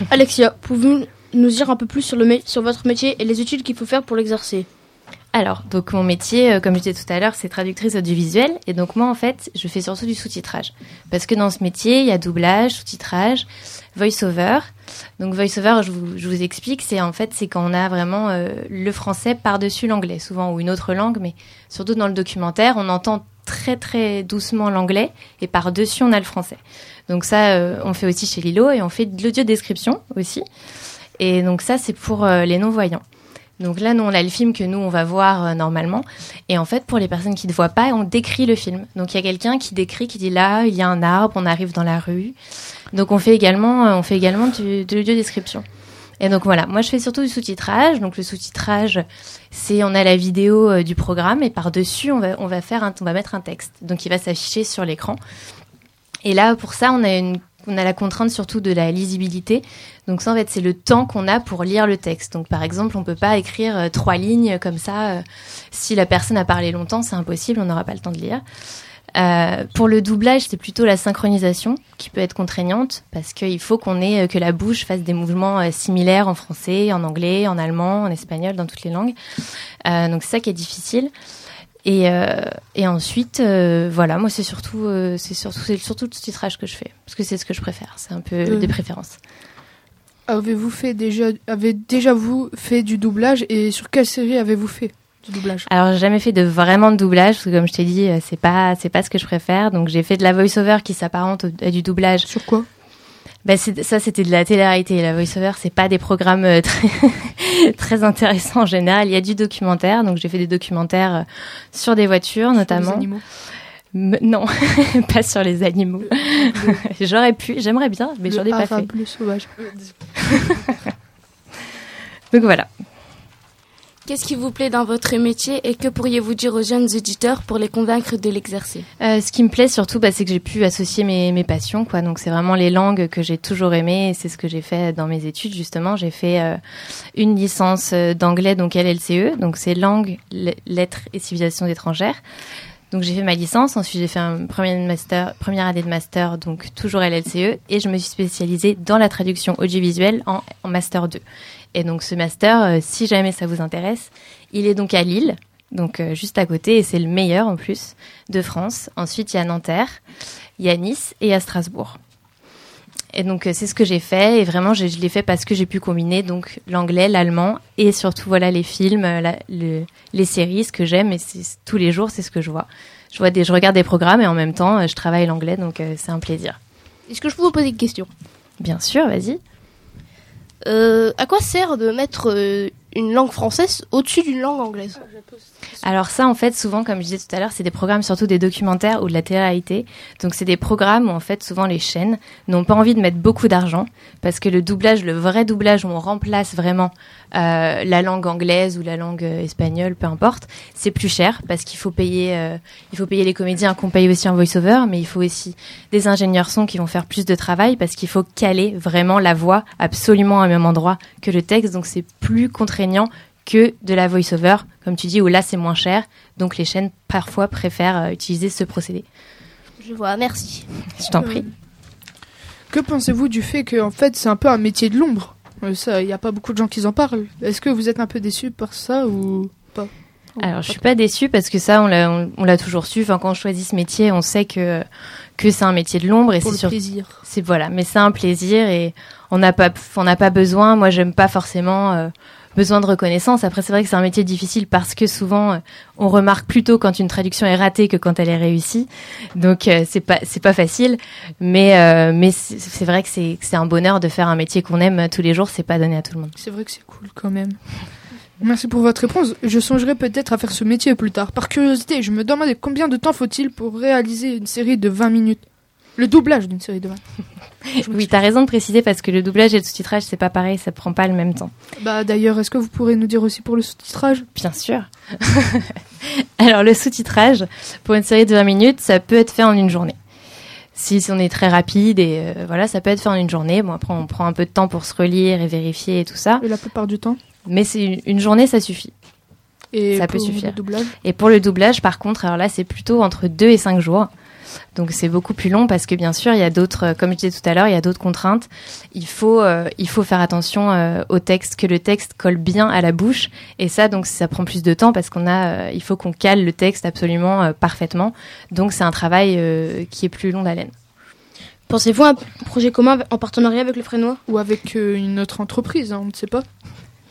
Alexia, pouvez-vous nous dire un peu plus sur, le sur votre métier et les études qu'il faut faire pour l'exercer? Alors, donc mon métier, euh, comme je disais tout à l'heure, c'est traductrice audiovisuelle. Et donc moi, en fait, je fais surtout du sous-titrage. Parce que dans ce métier, il y a doublage, sous-titrage, voice-over. Donc voice-over, je vous, explique, c'est en fait, c'est quand on a vraiment euh, le français par-dessus l'anglais, souvent, ou une autre langue, mais surtout dans le documentaire, on entend très très doucement l'anglais et par-dessus, on a le français. Donc ça, euh, on fait aussi chez Lilo et on fait de l'audio-description aussi. Et donc ça, c'est pour les non-voyants. Donc là, nous, on a le film que nous, on va voir euh, normalement. Et en fait, pour les personnes qui ne voient pas, on décrit le film. Donc il y a quelqu'un qui décrit, qui dit là, il y a un arbre, on arrive dans la rue. Donc on fait également, euh, on fait également du, de l'audio-description. Et donc voilà, moi je fais surtout du sous-titrage. Donc le sous-titrage, c'est on a la vidéo euh, du programme et par-dessus, on va, on va faire un, on va mettre un texte. Donc il va s'afficher sur l'écran. Et là, pour ça, on a une on a la contrainte surtout de la lisibilité. Donc ça, en fait, c'est le temps qu'on a pour lire le texte. Donc par exemple, on peut pas écrire euh, trois lignes comme ça. euh, si la personne a parlé longtemps, c'est impossible, on n'aura pas le temps de lire. Euh, pour le doublage, c'est plutôt la synchronisation qui peut être contraignante parce qu'il faut qu'on ait euh, que la bouche fasse des mouvements similaires en français, en anglais, en allemand, en espagnol, dans toutes les langues. Donc c'est ça qui est difficile. Et, euh, et ensuite, euh, voilà, moi c'est surtout, euh, c'est surtout, c'est surtout le sous-titrage que je fais parce que c'est ce que je préfère. C'est un peu Euh. des préférences. Avez-vous fait déjà, avez déjà vous fait du doublage et sur quelle série avez-vous fait du doublage? Alors j'ai jamais fait de vraiment de doublage parce que comme je t'ai dit, euh, c'est pas c'est pas ce que je préfère. Donc j'ai fait de la voice-over qui s'apparente à du doublage. Sur quoi? Bah, c'est- ça c'était de la télé-réalité. La voice-over c'est pas des programmes euh, très très intéressants en général. Il y a du documentaire. Donc j'ai fait des documentaires euh, sur des voitures notamment. animaux M- non, pas sur les animaux. J'aurais pu, j'aimerais bien, mais j'en ai pas fait. le sauvage. Donc voilà. Qu'est-ce qui vous plaît dans votre métier et que pourriez-vous dire aux jeunes auditeurs pour les convaincre de l'exercer? Euh, ce qui me plaît surtout, bah, c'est que j'ai pu associer mes, passions. Donc c'est vraiment les langues que j'ai toujours aimées. C'est ce que j'ai fait dans mes études justement. J'ai fait euh, une licence euh, d'anglais, donc LLCE, donc c'est langue, le- lettres et civilisations étrangères. Donc j'ai fait ma licence, ensuite j'ai fait un premier master, première année de master, donc toujours LLCE, et je me suis spécialisée dans la traduction audiovisuelle en, en master 2. Et donc ce master, euh, si jamais ça vous intéresse, il est donc à Lille, donc euh, juste à côté, et c'est le meilleur en plus de France. Ensuite, il y a Nanterre, il y a Nice et à Strasbourg. Et donc euh, c'est ce que j'ai fait, et vraiment je, je l'ai fait parce que j'ai pu combiner donc l'anglais, l'allemand et surtout voilà les films, la- le- les séries, ce que j'aime, et c'est tous les jours c'est ce que je vois. Je vois des, je regarde des programmes et en même temps je travaille l'anglais, donc euh, c'est un plaisir. Est-ce que je peux vous poser une question? Bien sûr, vas-y. Euh, À quoi sert de mettre euh, une langue française au-dessus d'une langue anglaise Alors ça, en fait, souvent, comme je disais tout à l'heure, c'est des programmes surtout des documentaires ou de la télé-réalité. Donc c'est des programmes où en fait souvent les chaînes n'ont pas envie de mettre beaucoup d'argent parce que le doublage, le vrai doublage où on remplace vraiment euh, la langue anglaise ou la langue euh, espagnole, peu importe, c'est plus cher parce qu'il faut payer, euh, faut payer les comédiens qu'on paye aussi en voice-over, mais il faut aussi des ingénieurs son qui vont faire plus de travail parce qu'il faut caler vraiment la voix absolument au même endroit que le texte. Donc c'est plus contraignant que de la voice-over, comme tu dis, où là c'est moins cher. Donc les chaînes parfois préfèrent euh, utiliser ce procédé. Je vois, merci. Je t'en prie. Que pensez-vous du fait que en fait c'est un peu un métier de l'ombre? Euh, Ça, il n'y a pas beaucoup de gens qui en parlent. Est-ce que vous êtes un peu déçu par ça ou pas? Alors je suis pas déçue parce que ça on l'a on, on l'a toujours su. Enfin quand on choisit ce métier, on sait que que c'est un métier de l'ombre et Pour c'est sur- plaisir. C'est voilà, mais c'est un plaisir et on n'a pas on n'a pas besoin. Moi j'aime pas forcément euh, besoin de reconnaissance. Après c'est vrai que c'est un métier difficile parce que souvent euh, on remarque plutôt quand une traduction est ratée que quand elle est réussie. Donc euh, c'est pas c'est pas facile, mais euh, mais c'est vrai que c'est c'est un bonheur de faire un métier qu'on aime tous les jours. C'est pas donné à tout le monde. C'est vrai que c'est cool quand même. Merci pour votre réponse. Je songerai peut-être à faire ce métier plus tard. Par curiosité, je me demandais combien de temps faut-il pour réaliser une série de 20 minutes? Le doublage d'une série de 20. Oui, t'as raison de préciser parce que le doublage et le sous-titrage c'est pas pareil, ça prend pas le même temps. Bah d'ailleurs, est-ce que vous pourrez nous dire aussi pour le sous-titrage? Bien sûr. Alors le sous-titrage pour une série de 20 minutes, ça peut être fait en une journée. Si, si on est très rapide et voilà, ça peut être fait en une journée. Bon, après, on prend un peu de temps pour se relire et vérifier et tout ça. Et la plupart du temps? Mais c'est une journée, ça suffit. Et ça pour peut suffire. le doublage? Et pour le doublage, par contre, alors là, c'est plutôt entre 2 et 5 jours. Donc c'est beaucoup plus long parce que bien sûr, il y a d'autres, comme je disais tout à l'heure, il y a d'autres contraintes. Il faut, euh, il faut faire attention euh, au texte, que le texte colle bien à la bouche. Et ça, donc ça prend plus de temps parce qu'on a, euh, il faut qu'on cale le texte absolument euh, parfaitement. Donc c'est un travail euh, qui est plus long d'haleine. Pensez-vous à un projet commun en partenariat avec le Frénois? Ou avec euh, une autre entreprise, hein, on ne sait pas.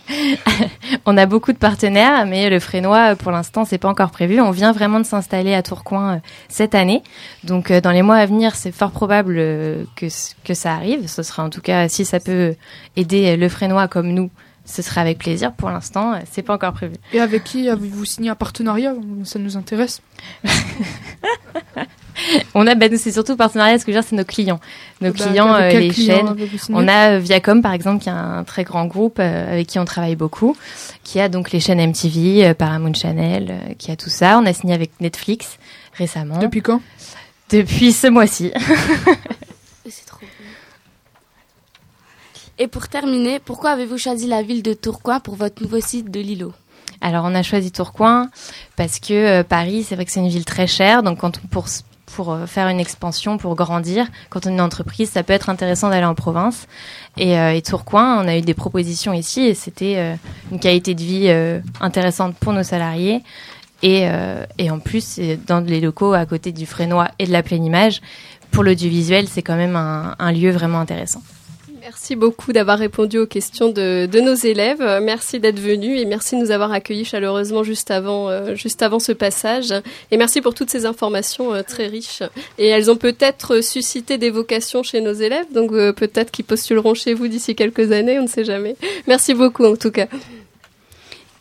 On a beaucoup de partenaires, mais le Frénois, euh, pour l'instant, c'est pas encore prévu. On vient vraiment de s'installer à Tourcoing euh, cette année, donc euh, dans les mois à venir, c'est fort probable que que ça arrive. Ce sera en tout cas, si ça peut aider le Frénois comme nous, ce sera avec plaisir. Pour l'instant, euh, c'est pas encore prévu. Et avec qui avez-vous signé un partenariat? Ça nous intéresse. On a, nous, c'est surtout partenariat, ce que je veux dire, c'est nos clients. Nos Bah, clients, euh, les client chaînes. On a euh, Viacom, par exemple, qui est un très grand groupe euh, avec qui on travaille beaucoup, qui a donc les chaînes MTV, euh, Paramount Channel, qui a tout ça. On a signé avec Netflix récemment. Depuis quand? Depuis ce mois-ci. C'est trop bien. Et pour terminer, pourquoi avez-vous choisi la ville de Tourcoing pour votre nouveau site de Lilo? Alors, on a choisi Tourcoing parce que euh, Paris, c'est vrai que c'est une ville très chère. Donc, pour, pour euh, faire une expansion, pour grandir, quand on est une entreprise, ça peut être intéressant d'aller en province. Et, euh, Tourcoing, on a eu des propositions ici et c'était une qualité de vie intéressante pour nos salariés. Et, et en plus, dans les locaux à côté du Frénois et de la pleine image, pour l'audiovisuel, c'est quand même un lieu vraiment intéressant. Merci beaucoup d'avoir répondu aux questions de, de nos élèves. Merci d'être venu et merci de nous avoir accueillis chaleureusement juste avant, euh, juste avant ce passage. Et merci pour toutes ces informations euh, très riches. Et elles ont peut-être suscité des vocations chez nos élèves, donc euh, peut-être qu'ils postuleront chez vous d'ici quelques années, on ne sait jamais. Merci beaucoup en tout cas.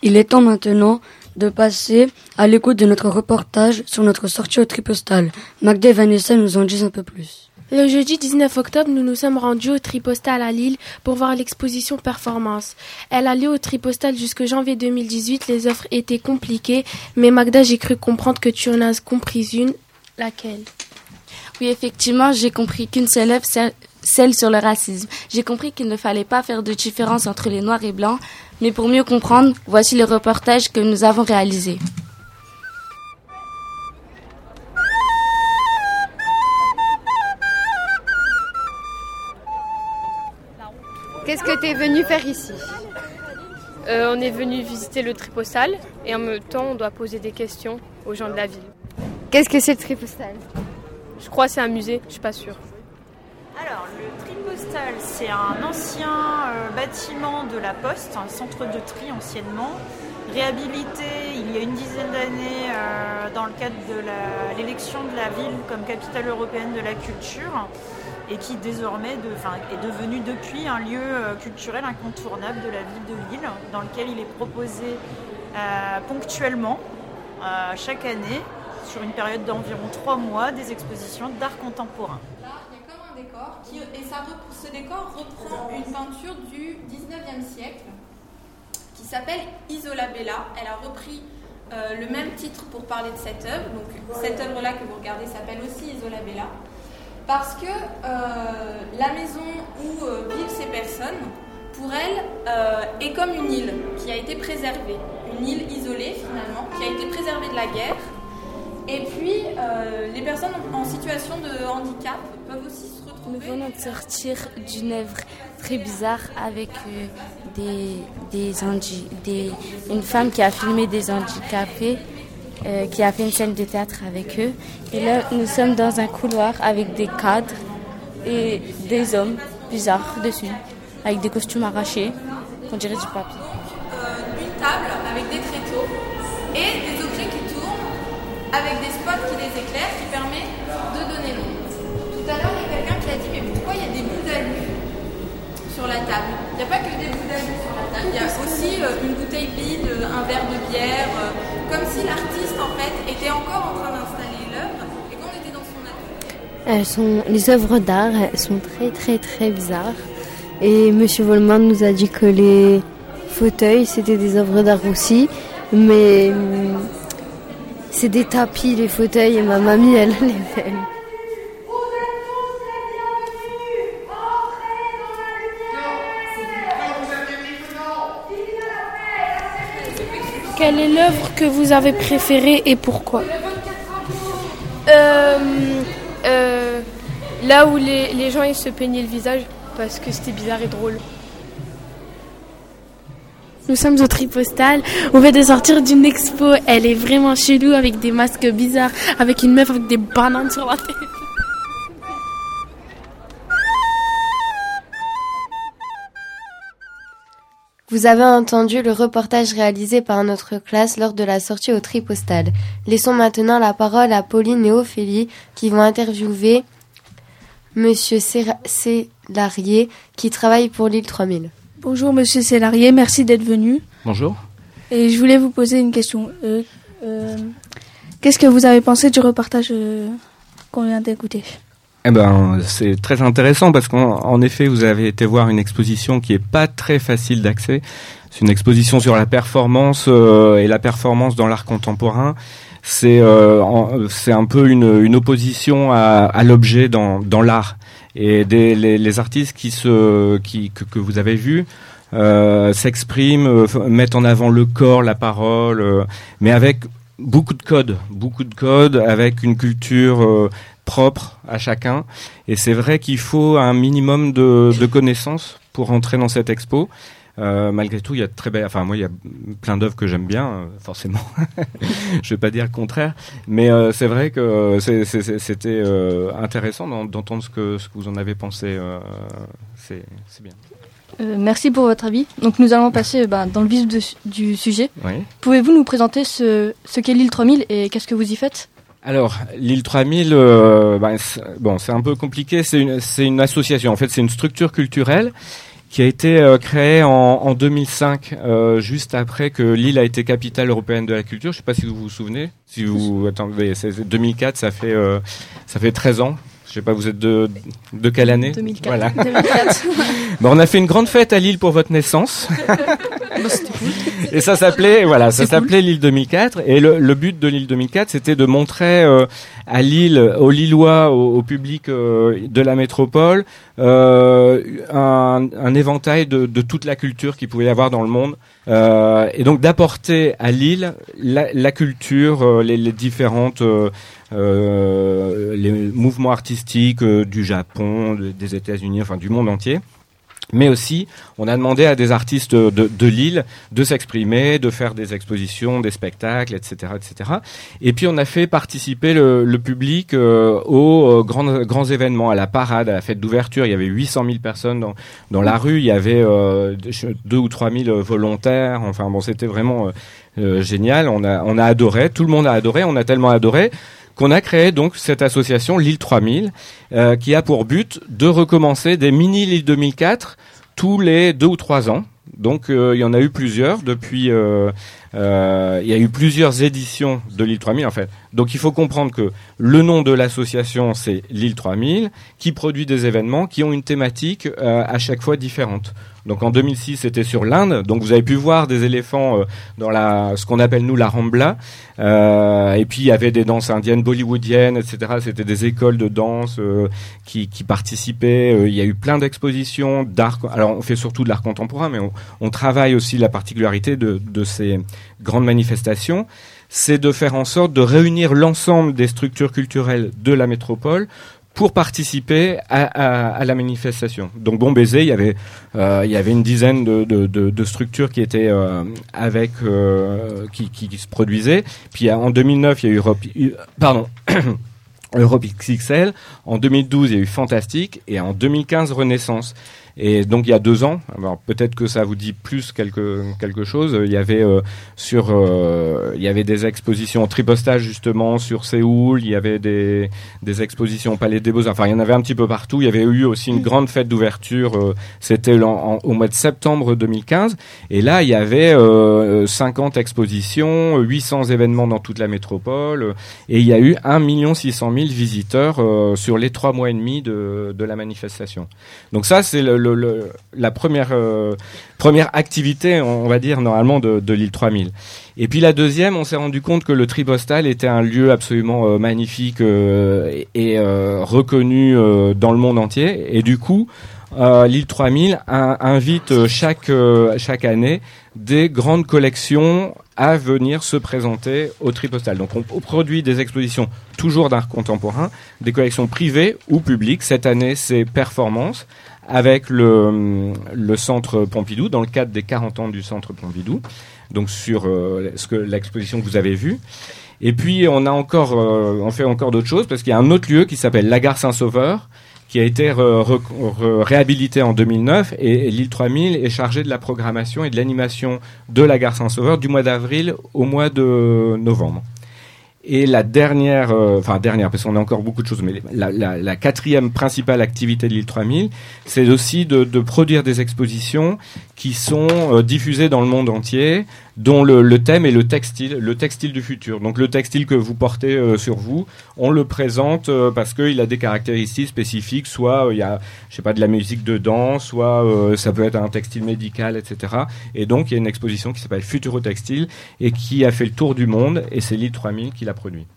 Il est temps maintenant de passer à l'écoute de notre reportage sur notre sortie au tripostal. Magda et Vanessa nous en disent un peu plus. Le jeudi 19 octobre, nous nous sommes rendus au Tripostal à Lille pour voir l'exposition Performance. Elle allait au Tripostal jusque janvier 2018. Les offres étaient compliquées, mais Magda, j'ai cru comprendre que tu en as compris une. Laquelle? Oui, effectivement, j'ai compris qu'une seule œuvre, celle sur le racisme. J'ai compris qu'il ne fallait pas faire de différence entre les noirs et blancs, mais pour mieux comprendre, voici le reportage que nous avons réalisé. Qu'est-ce que tu es venu faire ici On est venu visiter le tripostal et en même temps on doit poser des questions aux gens de la ville. Qu'est-ce que c'est le tripostal Je crois que c'est un musée, je suis pas sûre. Alors, le tripostal, c'est un ancien euh, bâtiment de la Poste, un centre de tri anciennement, réhabilité il y a une dizaine d'années euh, dans le cadre de l'élection de la ville comme capitale européenne de la culture et qui désormais est devenu depuis un lieu euh, culturel incontournable de la ville de Lille, dans lequel il est proposé euh, ponctuellement, chaque année, sur une période d'environ trois mois, des expositions d'art contemporain. un décor qui, et ça, ce décor reprend une peinture du 19e siècle qui s'appelle Isola Bella. Elle a repris euh, le même titre pour parler de cette œuvre. Donc cette œuvre-là que vous regardez s'appelle aussi Isola Bella. Parce que euh, la maison où euh, vivent ces personnes, pour elle, euh, est comme une île qui a été préservée. Une île isolée finalement, qui a été préservée de la guerre. Et puis, euh, les personnes en en situation de handicap peuvent aussi se retrouver. Nous venons de sortir d'une œuvre très bizarre avec euh, des, des, des- une femme qui a filmé des handicapés, euh, qui a fait une scène de théâtre avec eux. Et là, nous sommes dans un couloir avec des cadres et des hommes bizarres dessus, avec des costumes arrachés, qu'on dirait du papier. euh, une table avec des tréteaux et des objets qui tournent avec des spots qui les éclairent qui permet de donner nom. Tout à l'heure, il y a quelqu'un qui a dit mais pourquoi il y a des bouts d'alu la table Il n'y a pas que des bouts d'alu sur la table, il y a aussi euh, une bouteille vide, euh, un verre de bière, euh, comme si l'artiste en fait était encore en train d'installer l'œuvre et qu'on était dans son atelier. Les œuvres d'art sont très très très bizarres. Et Monsieur Volman nous a dit que les fauteuils c'était des œuvres d'art aussi, mais hum, c'est des tapis les fauteuils et ma mamie elle les fait. Quelle est l'œuvre que vous avez préférée et pourquoi? Euh, euh, là où les, les gens ils se peignaient le visage parce que c'était bizarre et drôle. Nous sommes au Tripostal. On vient de sortir d'une expo. Elle est vraiment chelou avec des masques bizarres, avec une meuf avec des bananes sur la tête. Vous avez entendu le reportage réalisé par notre classe lors de la sortie au Tripostal. Laissons maintenant la parole à Pauline et Ophélie qui vont interviewer Monsieur Célarier qui travaille pour l'île 3000. Bonjour Monsieur Célarier, merci d'être venu. Bonjour. Et je voulais vous poser une question. Euh, euh, Qu'est-ce que vous avez pensé du reportage euh, qu'on vient d'écouter? Eh ben, c'est très intéressant parce qu'en en effet, vous avez été voir une exposition qui est pas très facile d'accès. C'est une exposition sur la performance euh, et la performance dans l'art contemporain. C'est euh, c'est un peu une, une opposition à, à l'objet dans, dans l'art. Et des, les, les artistes qui se qui que, que vous avez vus euh, s'expriment, euh, mettent en avant le corps, la parole, euh, mais avec beaucoup de codes, beaucoup de codes, avec une culture euh, propre à chacun. Et c'est vrai qu'il faut un minimum de, de connaissances pour entrer dans cette expo. Euh, malgré tout, il y a de très belles. Enfin, moi, il y a plein d'œuvres que j'aime bien, euh, forcément. Je vais pas dire le contraire, mais euh, c'est vrai que c'était intéressant d'en- d'entendre ce que ce que vous en avez pensé. c'est c'est bien. Merci pour votre avis. Donc nous allons passer bah, dans le vif de- du sujet. Oui. Pouvez-vous nous présenter ce, ce qu'est l'île 3000 et qu'est-ce que vous y faites? Alors, l'île 3000, euh, ben, c'est- bon, c'est un peu compliqué. C'est une, c'est une association. En fait, c'est une structure culturelle qui a été euh, créée en, en 2005, euh, juste après que l'île a été capitale européenne de la culture. Je ne sais pas si vous vous souvenez. Si vous attendez, c'est 2004, ça fait euh, ça fait 13 ans. Je sais pas, vous êtes de de quelle année? 2004. Voilà. 2004. Ben, on a fait une grande fête à Lille pour votre naissance. Et ça s'appelait voilà, ça s'appelait l'île 2004 et le, le but de l'île 2004 c'était de montrer euh, à Lille aux Lillois au, au public euh, de la métropole euh, un, un éventail de, de toute la culture qu'il pouvait y avoir dans le monde. Euh, et donc d'apporter à Lille la, la culture euh, les, les différentes euh, euh, les mouvements artistiques du Japon de- des États-Unis enfin du monde entier mais aussi, on a demandé à des artistes de, de Lille de s'exprimer, de faire des expositions, des spectacles, etc., etc. Et puis, on a fait participer le, le public euh, aux euh, grands, grands événements, à la parade, à la fête d'ouverture. Il y avait 800 000 personnes dans, dans la rue. Il y avait euh, deux ou trois mille volontaires. Enfin, bon, c'était vraiment euh, euh, génial. On a, on a adoré. Tout le monde a adoré. On a tellement adoré qu'on a créé donc cette association Lille 3000 euh, qui a pour but de recommencer des mini Lille 2004 tous les deux ou trois ans. Donc euh, il y en a eu plusieurs depuis. euh, euh, il y a eu plusieurs éditions de l'île 3000 en fait. Donc il faut comprendre que le nom de l'association c'est l'île 3000 qui produit des événements qui ont une thématique euh, à chaque fois différente. Donc en 2006 c'était sur l'Inde. Donc vous avez pu voir des éléphants euh, dans la ce qu'on appelle nous la Rambla. Euh, et puis il y avait des danses indiennes, bollywoodiennes, etc. C'était des écoles de danse euh, qui, qui participaient. Euh, il y a eu plein d'expositions d'art. Alors on fait surtout de l'art contemporain, mais on, on travaille aussi la particularité de, de ces grandes manifestations, c'est de faire en sorte de réunir l'ensemble des structures culturelles de la métropole pour participer à, à, la manifestation. Donc bon baiser, il y avait euh, il y avait une dizaine de, de, structures qui étaient euh, avec euh, qui, qui, se produisaient. Puis en 2009, il y a eu Europe, pardon. Europe XXL. En 2012, il y a eu Fantastique. Et en 2015, Renaissance. Et donc il y a deux ans, alors peut-être que ça vous dit plus quelque quelque chose. Il y avait euh, sur, euh, il y avait des expositions en tripostage justement sur Séoul. Il y avait des des expositions au Palais des Beaux Arts. Enfin, il y en avait un petit peu partout. Il y avait eu aussi une grande fête d'ouverture. euh, C'était au mois de septembre 2015. Et là, il y avait euh, 50 expositions, 800 événements dans toute la métropole. Et il y a eu 1 600 000 visiteurs sur les trois mois et demi de, de la manifestation. Donc ça, c'est le, la première, euh, première activité, on va dire, normalement, de, l'île 3000. Et puis la deuxième, on s'est rendu compte que le Tribostal était un lieu absolument euh, magnifique euh, et, reconnu dans le monde entier. Et du coup, l'île 3000 in- invite chaque chaque année des grandes collections à venir se présenter au Tripostal. Donc on, produit des expositions toujours d'art contemporain, des collections privées ou publiques. Cette année, c'est Performance avec le, le centre Pompidou dans le cadre des 40 ans du centre Pompidou. Donc sur euh, ce que l'exposition que vous avez vue. Et puis on a encore, euh, on fait encore d'autres choses parce qu'il y a un autre lieu qui s'appelle la gare Saint-Sauveur qui a été réhabilité en 2009 et, l'île 3000 est chargée de la programmation et de l'animation de la gare Saint-Sauveur du mois d'avril au mois de novembre. Et la dernière, euh, enfin dernière, parce qu'on a encore beaucoup de choses, mais la, quatrième principale activité de l'île 3000, c'est aussi de produire des expositions qui sont euh, diffusées dans le monde entier, dont le, thème est le textile, le textile du futur. Donc le textile que vous portez euh, sur vous, on le présente euh, parce qu'il a des caractéristiques spécifiques, soit il y a, je sais pas, de la musique dedans, soit ça peut être un textile médical, etc. Et donc il y a une exposition qui s'appelle Futuro Textile et qui a fait le tour du monde, et c'est l'île 3000 qui l'a produit.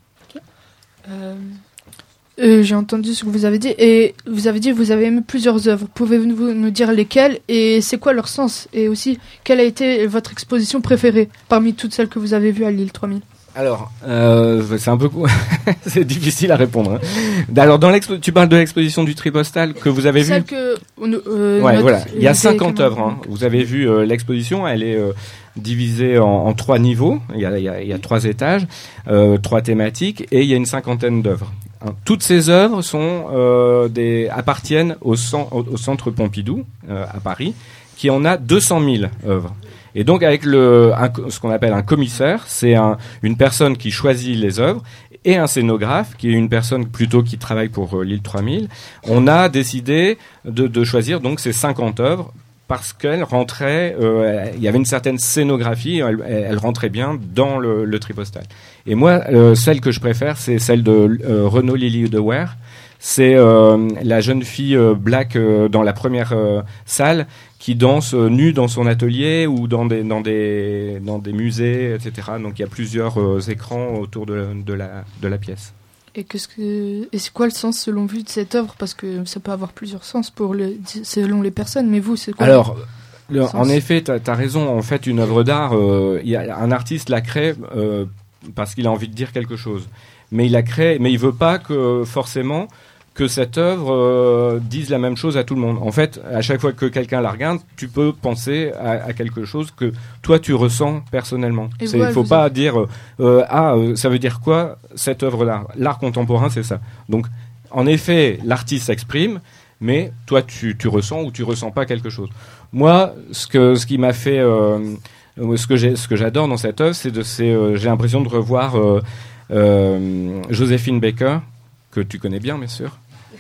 Euh, J'ai entendu ce que vous avez dit et vous avez dit que vous avez aimé plusieurs œuvres. Pouvez-vous nous dire lesquelles et c'est quoi leur sens Et aussi, quelle a été votre exposition préférée parmi toutes celles que vous avez vues à l'île 3000 Alors, euh, c'est un peu c'est difficile à répondre. hein. Alors, dans tu parles de l'exposition du tripostal que vous avez Celle vue. que on- euh, Ouais, voilà. Il y a les 50 camarades- œuvres. hein. Vous avez vu euh, l'exposition, elle est euh, divisée en, en trois niveaux. Il y a, il y a- il y a trois étages, euh, trois thématiques, et il y a une cinquantaine d'œuvres. Hein. Toutes ces œuvres euh, appartiennent au, cen- au, au centre Pompidou euh, à Paris, qui en a 200 000 œuvres. Et donc avec ce qu'on appelle un commissaire, c'est un, une personne qui choisit les œuvres et un scénographe qui est une personne plutôt qui travaille pour euh, l'île 3000. On a décidé de, de choisir donc ces 50 œuvres parce qu'elles rentraient, euh, il y avait une certaine scénographie, elle, rentrait bien dans le, tripostal. Et moi, euh, celle que je préfère, c'est celle de euh, Renaud Lily de Ware. C'est la jeune fille black dans la première salle qui danse nue dans son atelier ou dans des, musées, etc. Donc il y a plusieurs écrans autour de, de, de la pièce. Et qu'est-ce que et c'est quoi le sens selon vous de cette œuvre? Parce que ça peut avoir plusieurs sens pour selon les personnes, mais vous c'est quoi Alors, le- sens? en effet, tu as, raison. En fait, une œuvre d'art, euh, un artiste la crée euh, parce qu'il a envie de dire quelque chose. Mais il la crée, mais il veut pas que forcément que cette œuvre euh, dise la même chose à tout le monde. En fait, à chaque fois que quelqu'un la regarde, tu peux penser à, à quelque chose que toi tu ressens personnellement. Il elle faut pas dire euh, ah euh, ça veut dire quoi cette œuvre d'art. L'art contemporain c'est ça. Donc en effet, l'artiste s'exprime, mais toi, tu, tu ressens ou tu ressens pas quelque chose. Moi, ce que ce qui m'a fait, euh, ce que j'ai, ce que j'adore dans cette œuvre, c'est de, c'est, j'ai l'impression de revoir Joséphine Baker, que tu connais bien, bien sûr.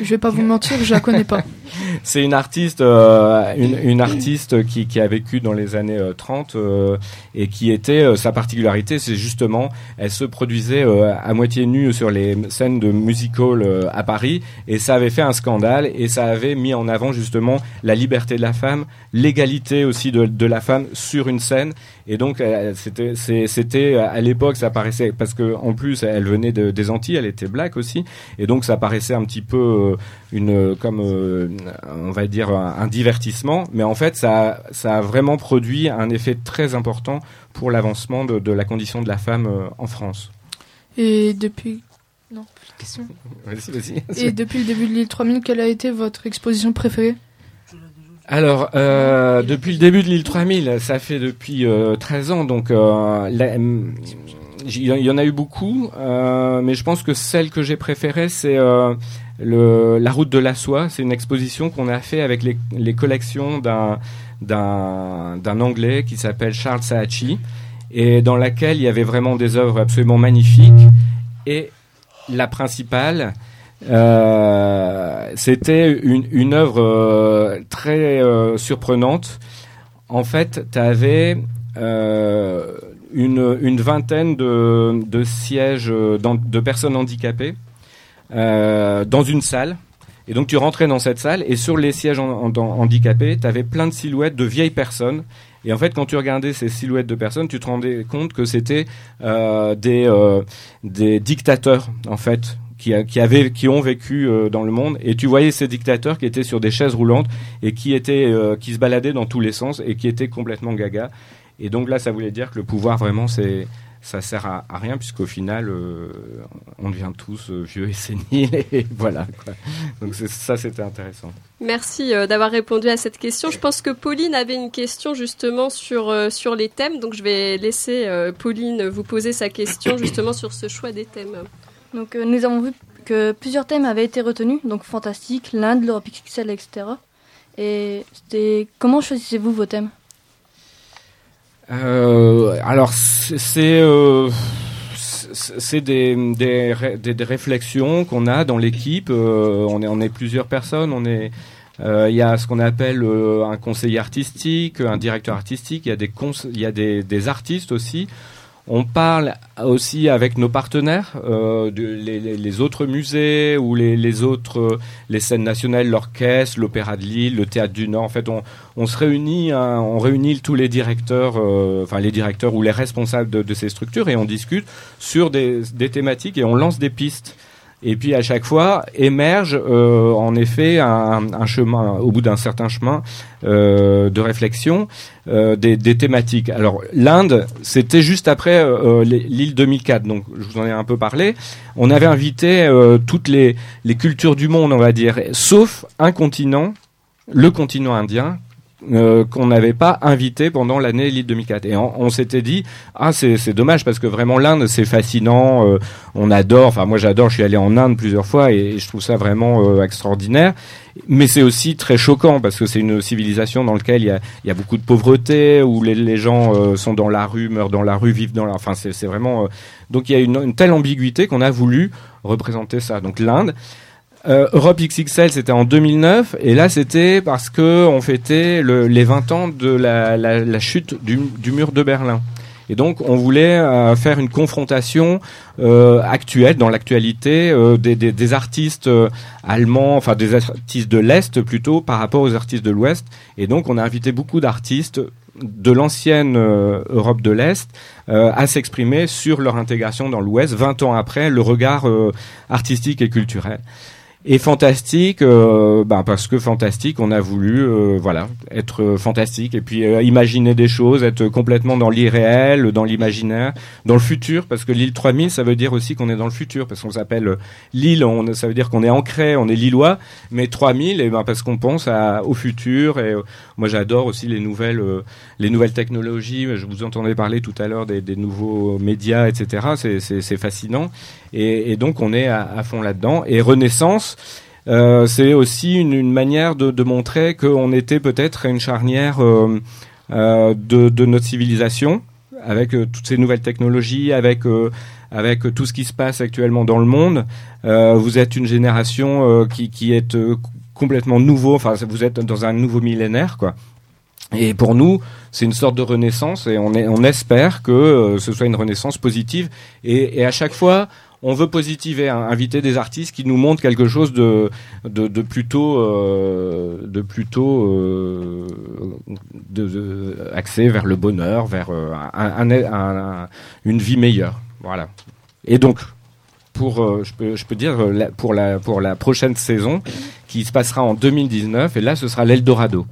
Je vais pas vous mentir, je la connais pas. C'est une artiste, euh, une, artiste qui, a vécu dans les années euh, 30 euh, et qui était euh, sa particularité, c'est justement, elle se produisait euh, à moitié nue sur les scènes de musical euh, à Paris et ça avait fait un scandale et ça avait mis en avant justement la liberté de la femme, l'égalité aussi de, la femme sur une scène et donc euh, c'était à l'époque ça paraissait parce que en plus elle venait de- des Antilles, elle était black aussi et donc ça paraissait un petit peu euh, une comme euh, on va dire un, un divertissement mais en fait ça ça a vraiment produit un effet très important pour l'avancement de, de la condition de la femme euh, en France. Et depuis non. Vas-y, vas-y. Et depuis le début de l'île 3000, quelle a été votre exposition préférée? Alors, euh, depuis le début de l'île 3000, ça fait depuis euh, 13 ans, donc euh, la- il y, en- a eu beaucoup, euh, mais je pense que celle que j'ai préférée, c'est euh, la route de la soie. C'est une exposition qu'on a fait avec les, collections d'un Anglais qui s'appelle Charles Saatchi, et dans laquelle il y avait vraiment des œuvres absolument magnifiques. Et la principale, euh, c'était une, une œuvre euh, très euh, surprenante. En fait, tu avais une, vingtaine de, sièges de personnes handicapées euh, dans une salle. Et donc tu rentrais dans cette salle et sur les sièges en- handicapés, tu avais plein de silhouettes de vieilles personnes. Et en fait, quand tu regardais ces silhouettes de personnes, tu te rendais compte que c'était euh, des, euh, des dictateurs, en fait, qui, qui, avaient, qui ont vécu dans le monde, et tu voyais ces dictateurs qui étaient sur des chaises roulantes et qui étaient, qui se baladaient dans tous les sens et qui étaient complètement gaga. Et donc là, ça voulait dire que le pouvoir vraiment, c'est ça sert à, rien puisqu'au final euh, on devient tous euh, vieux et séniles et voilà donc ça c'était intéressant. Merci euh, d'avoir répondu à cette question. Je pense que Pauline avait une question justement sur sur les thèmes. Donc je vais laisser Pauline vous poser sa question justement sur ce choix des thèmes. Donc nous avons vu que plusieurs thèmes avaient été retenus. Donc fantastique l'Inde l'Europe XXL etc et c'était comment choisissez-vous vos thèmes? Alors c'est euh, c'est des, des, des, réflexions qu'on a dans l'équipe. Euh, on, est, on est plusieurs personnes. On est il y a ce qu'on appelle un conseiller artistique, un directeur artistique. Il y a des il y a des, des artistes aussi. On parle aussi avec nos partenaires, euh, de, les, autres musées ou les, autres, euh, les scènes nationales, l'orchestre, l'Opéra de Lille, le Théâtre du Nord. En fait, on, se réunit, hein, on réunit tous les directeurs, euh, enfin les directeurs ou les responsables de, ces structures et on discute sur des thématiques et on lance des pistes. Et puis à chaque fois émerge euh, en effet un, chemin, au bout d'un certain chemin euh, de réflexion, euh, des, des, thématiques. Alors l'Inde, c'était juste après l'île 2004, donc je vous en ai un peu parlé. On avait invité toutes les, les cultures du monde, on va dire, sauf un continent, le continent indien, euh, qu'on n'avait pas invité pendant l'année Elite 2004. Et on, s'était dit, ah c'est dommage parce que vraiment l'Inde c'est fascinant, euh, on adore, enfin moi j'adore, je suis allé en Inde plusieurs fois et, je trouve ça vraiment euh, extraordinaire. Mais c'est aussi très choquant parce que c'est une civilisation dans laquelle il y a, y a, beaucoup de pauvreté, où les, gens sont dans la rue, meurent dans la rue, vivent dans la... Enfin c'est vraiment... donc il y a une, une telle ambiguïté qu'on a voulu représenter ça. Donc l'Inde... Euh, Europe XXL, c'était en 2009, et là, c'était parce que on fêtait le, les 20 ans de la, chute du, mur de Berlin. Et donc, on voulait euh, faire une confrontation euh, actuelle, dans l'actualité, euh, des, artistes allemands, enfin des artistes de l'Est plutôt, par rapport aux artistes de l'Ouest. Et donc, on a invité beaucoup d'artistes de l'ancienne Europe de l'Est à s'exprimer sur leur intégration dans l'Ouest, 20 ans après, le regard artistique et culturel. Et fantastique, euh, bah, parce que fantastique, on a voulu, euh, voilà, être fantastique et puis euh, imaginer des choses, être complètement dans l'irréel, dans l'imaginaire, dans le futur, parce que l'île 3000, ça veut dire aussi qu'on est dans le futur, parce qu'on s'appelle l'île, on, ça veut dire qu'on est ancré, on est lillois, mais 3000, et ben parce qu'on pense à, au futur. Et moi, j'adore aussi les nouvelles, les nouvelles technologies. Je vous entendais parler tout à l'heure des, des, nouveaux médias, etc. C'est fascinant. Et, et, donc, on est à fond là-dedans. Et Renaissance euh, c'est aussi une, manière de, montrer qu'on était peut-être une charnière euh, euh, de, notre civilisation, avec toutes ces nouvelles technologies, avec avec tout ce qui se passe actuellement dans le monde. vous êtes une génération qui, est complètement nouveau. Enfin, vous êtes dans un nouveau millénaire, quoi. Et pour nous, c'est une sorte de renaissance et on espère que ce soit une renaissance positive. et à chaque fois, on veut positiver, hein, inviter des artistes qui nous montrent quelque chose de, de, plutôt, euh, de plutôt euh, de, axé vers le bonheur, vers euh, un, une vie meilleure. Voilà. Et donc, pour, je, peux, je peux dire, pour la, pour la prochaine saison, qui se passera en 2019, et là, ce sera l'Eldorado.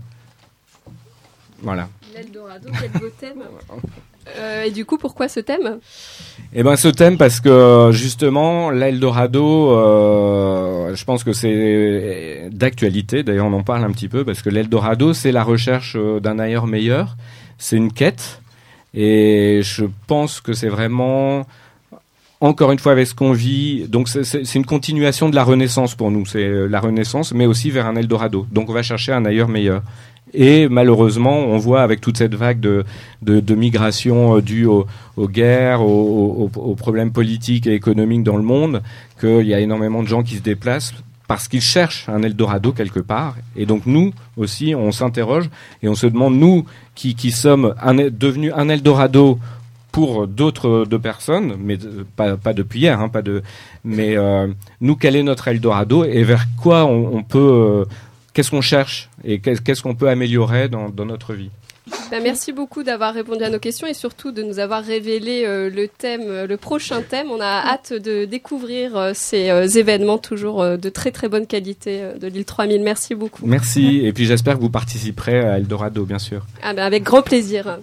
Voilà. L'Eldorado, quel beau thème Et du coup, pourquoi ce thème? Eh ben ce thème parce que justement l'Eldorado, euh, je pense que c'est d'actualité. D'ailleurs on en parle un petit peu parce que l'Eldorado c'est la recherche euh, d'un ailleurs meilleur. C'est une quête et je pense que c'est vraiment encore une fois avec ce qu'on vit. Donc c'est une continuation de la Renaissance pour nous. C'est euh, la Renaissance mais aussi vers un Eldorado. Donc on va chercher un ailleurs meilleur. Et malheureusement, on voit avec toute cette vague de, de, migration euh, due aux, guerres, aux, problèmes politiques et économiques dans le monde, qu'il y a énormément de gens qui se déplacent parce qu'ils cherchent un Eldorado quelque part. Et donc nous aussi, on s'interroge et on se demande, nous qui, qui sommes un, devenus un Eldorado pour d'autres de personnes, mais pas, pas depuis hier, hein, pas de, mais euh, nous, quel est notre Eldorado et vers quoi on, peut... Euh, qu'est-ce qu'on cherche et qu'est-ce qu'on peut améliorer dans, notre vie? Ben, merci beaucoup d'avoir répondu à nos questions et surtout de nous avoir révélé euh, le thème, euh, le prochain thème. On a hâte de découvrir euh, ces euh, événements toujours de très très bonne qualité de l'île 3000. Merci beaucoup. Merci. Et puis j'espère que vous participerez à Eldorado, bien sûr. Ah ben, avec grand plaisir.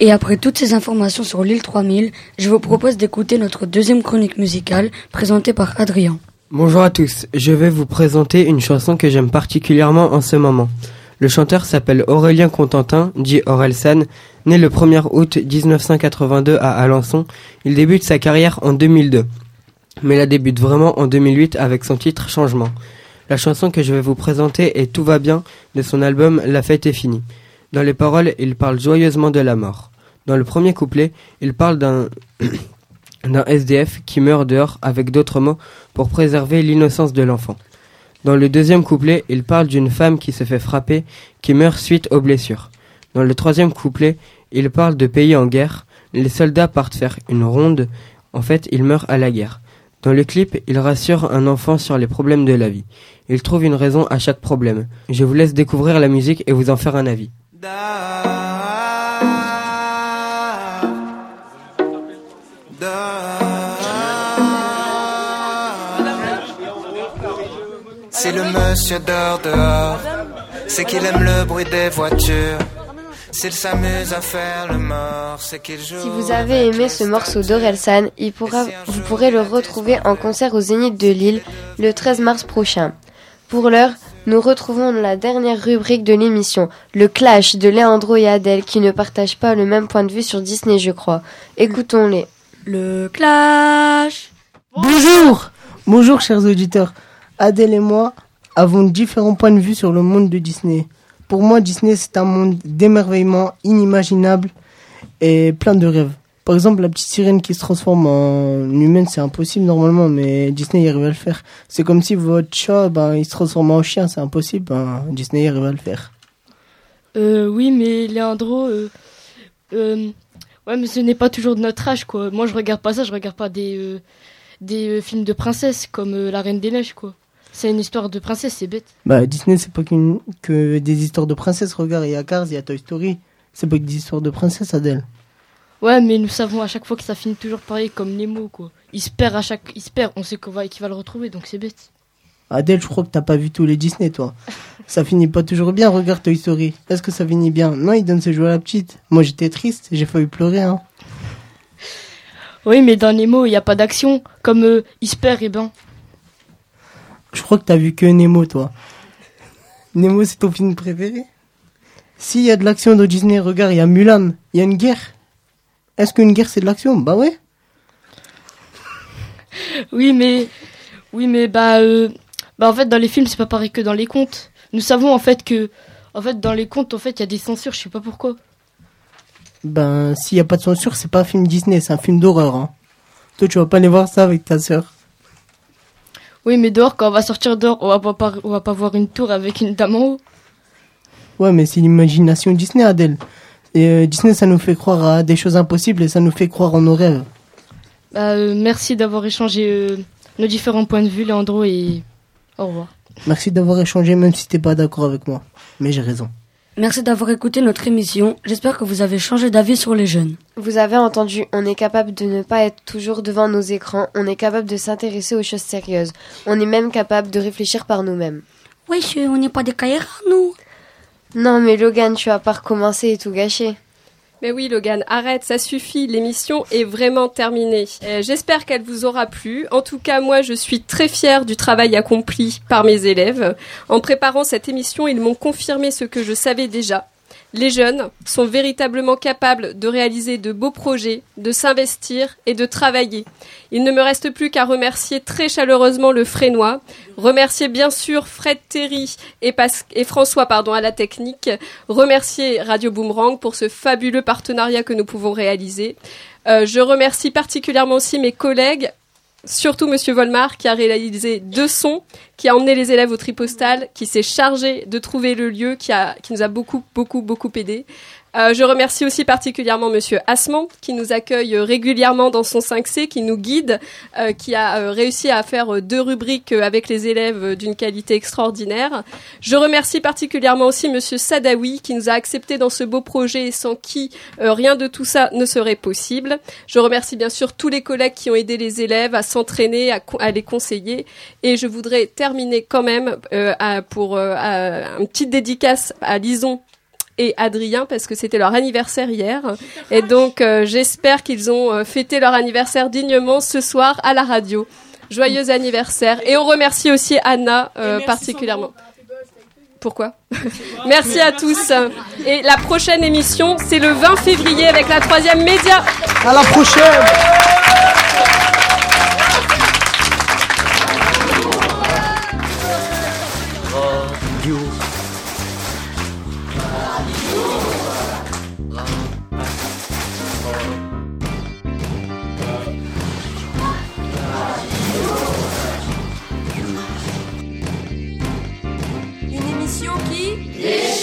Et après toutes ces informations sur l'île 3000, je vous propose d'écouter notre deuxième chronique musicale présentée par Adrien. Bonjour à tous, je vais vous présenter une chanson que j'aime particulièrement en ce moment. Le chanteur s'appelle Aurélien Contentin, dit Orelsan, né le 1er août 1982 à Alençon. Il débute sa carrière en 2002, mais la débute vraiment en 2008 avec son titre Changement. La chanson que je vais vous présenter est Tout va bien de son album La fête est finie. Dans les paroles, il parle joyeusement de la mort. Dans le premier couplet, il parle d'un d'un SDF qui meurt dehors avec d'autres mots pour préserver l'innocence de l'enfant. Dans le deuxième couplet, il parle d'une femme qui se fait frapper, qui meurt suite aux blessures. Dans le troisième couplet, il parle de pays en guerre, les soldats partent faire une ronde, en fait ils meurent à la guerre. Dans le clip, il rassure un enfant sur les problèmes de la vie. Il trouve une raison à chaque problème. Je vous laisse découvrir la musique et vous en faire un avis. Si le monsieur dort dehors, c'est qu'il aime le bruit des voitures. S'il s'amuse à faire le mort, c'est qu'il joue. Si vous avez aimé ce morceau d'Orelsan, pourra, vous pourrez le retrouver en concert au Zénith de Lille le 13 mars prochain. Pour l'heure, nous retrouvons la dernière rubrique de l'émission, le clash de Leandro et Adèle qui ne partagent pas le même point de vue sur Disney, je crois. Écoutons-les. Le clash Bonjour Bonjour chers auditeurs. Adèle et moi avons différents points de vue sur le monde de Disney. Pour moi, Disney, c'est un monde d'émerveillement inimaginable et plein de rêves. Par exemple, la petite sirène qui se transforme en humaine, c'est impossible normalement, mais Disney y arrive à le faire. C'est comme si votre chat, ben, il se transforme en chien, c'est impossible, ben, Disney y arrive à le faire. Euh, oui, mais Leandro, euh, euh, ouais, mais ce n'est pas toujours de notre âge, quoi. Moi, je regarde pas ça, je regarde pas des, euh, des euh, films de princesses comme La Reine des Neiges, quoi. C'est une histoire de princesse, c'est bête. Bah, Disney, c'est pas que des histoires de princesses. Regarde, il y a Cars, il y a Toy Story. C'est pas que des histoires de princesses, Adèle. Ouais, mais nous savons à chaque fois que ça finit toujours pareil, comme Nemo, quoi. Il se perd à chaque, il se perd, on sait qu'on va, qu'il va le retrouver, donc c'est bête. Adèle, je crois que t'as pas vu tous les Disney, toi. ça finit pas toujours bien, regarde Toy Story. Est-ce que ça finit bien? Non, il donne ses jouets à la petite. Moi, j'étais triste, j'ai failli pleurer, hein. Oui, mais dans Nemo, il n'y a pas d'action, comme euh, il se perd, et ben. Je crois que t'as vu que Nemo, toi. Nemo, c'est ton film préféré? S'il y a de l'action dans Disney, regarde, il y a Mulan. Il y a une guerre. Est-ce qu'une guerre, c'est de l'action? Bah ouais. Oui, mais, oui, mais bah, euh, bah en fait, dans les films, c'est pas pareil que dans les contes. Nous savons en fait que, en fait, dans les contes, en fait, il y a des censures, je sais pas pourquoi. Ben, s'il y a pas de censure, c'est pas un film Disney, c'est un film d'horreur, hein. Toi, tu vas pas aller voir ça avec ta sœur. Oui, mais dehors, quand on va sortir dehors, on va pas, par- on va pas voir une tour avec une dame en haut. Ouais, mais c'est l'imagination Disney, Adèle. Et euh, Disney, ça nous fait croire à des choses impossibles et ça nous fait croire en nos rêves. Bah, euh, merci d'avoir échangé euh, nos différents points de vue, Leandro, et au revoir. Merci d'avoir échangé, même si t'es pas d'accord avec moi. Mais j'ai raison. Merci d'avoir écouté notre émission. J'espère que vous avez changé d'avis sur les jeunes. Vous avez entendu, on est capable de ne pas être toujours devant nos écrans, on est capable de s'intéresser aux choses sérieuses, on est même capable de réfléchir par nous-mêmes. Oui, on n'est pas des caïras, nous. Non mais Logan, tu vas pas recommencer et tout gâcher. Mais oui, Logan, arrête, ça suffit. L'émission est vraiment terminée. Euh, J'espère qu'elle vous aura plu. En tout cas, moi, je suis très fière du travail accompli par mes élèves. En préparant cette émission, ils m'ont confirmé ce que je savais déjà. Les jeunes sont véritablement capables de réaliser de beaux projets, de s'investir et de travailler. Il ne me reste plus qu'à remercier très chaleureusement le Frénois, remercier bien sûr Fred Terry et, et François pardon, à la technique, remercier Radio Boomerang pour ce fabuleux partenariat que nous pouvons réaliser. Euh, je remercie particulièrement aussi mes collègues, surtout Monsieur Volmar qui a réalisé deux sons qui a emmené les élèves au tripostal, qui s'est chargé de trouver le lieu, qui, a, qui nous a beaucoup, beaucoup, beaucoup aidé. Euh, je remercie aussi particulièrement Monsieur Asman qui nous accueille euh, régulièrement dans son 5C, qui nous guide, euh, qui a réussi à faire deux rubriques avec les élèves d'une qualité extraordinaire. Je remercie particulièrement aussi Monsieur Sadawi qui nous a accepté dans ce beau projet sans qui rien de tout ça ne serait possible. Je remercie bien sûr tous les collègues qui ont aidé les élèves à s'entraîner, à, les conseiller. Et je voudrais terminer quand même pour une petite dédicace à Lison et Adrien parce que c'était leur anniversaire hier. Et donc euh, j'espère qu'ils ont euh, fêté leur anniversaire dignement ce soir à la radio. Joyeux anniversaire. Et on remercie aussi Anna euh, particulièrement. Pourquoi? Merci à tous. Et la prochaine émission, c'est le 20 février avec la troisième média. À la prochaine This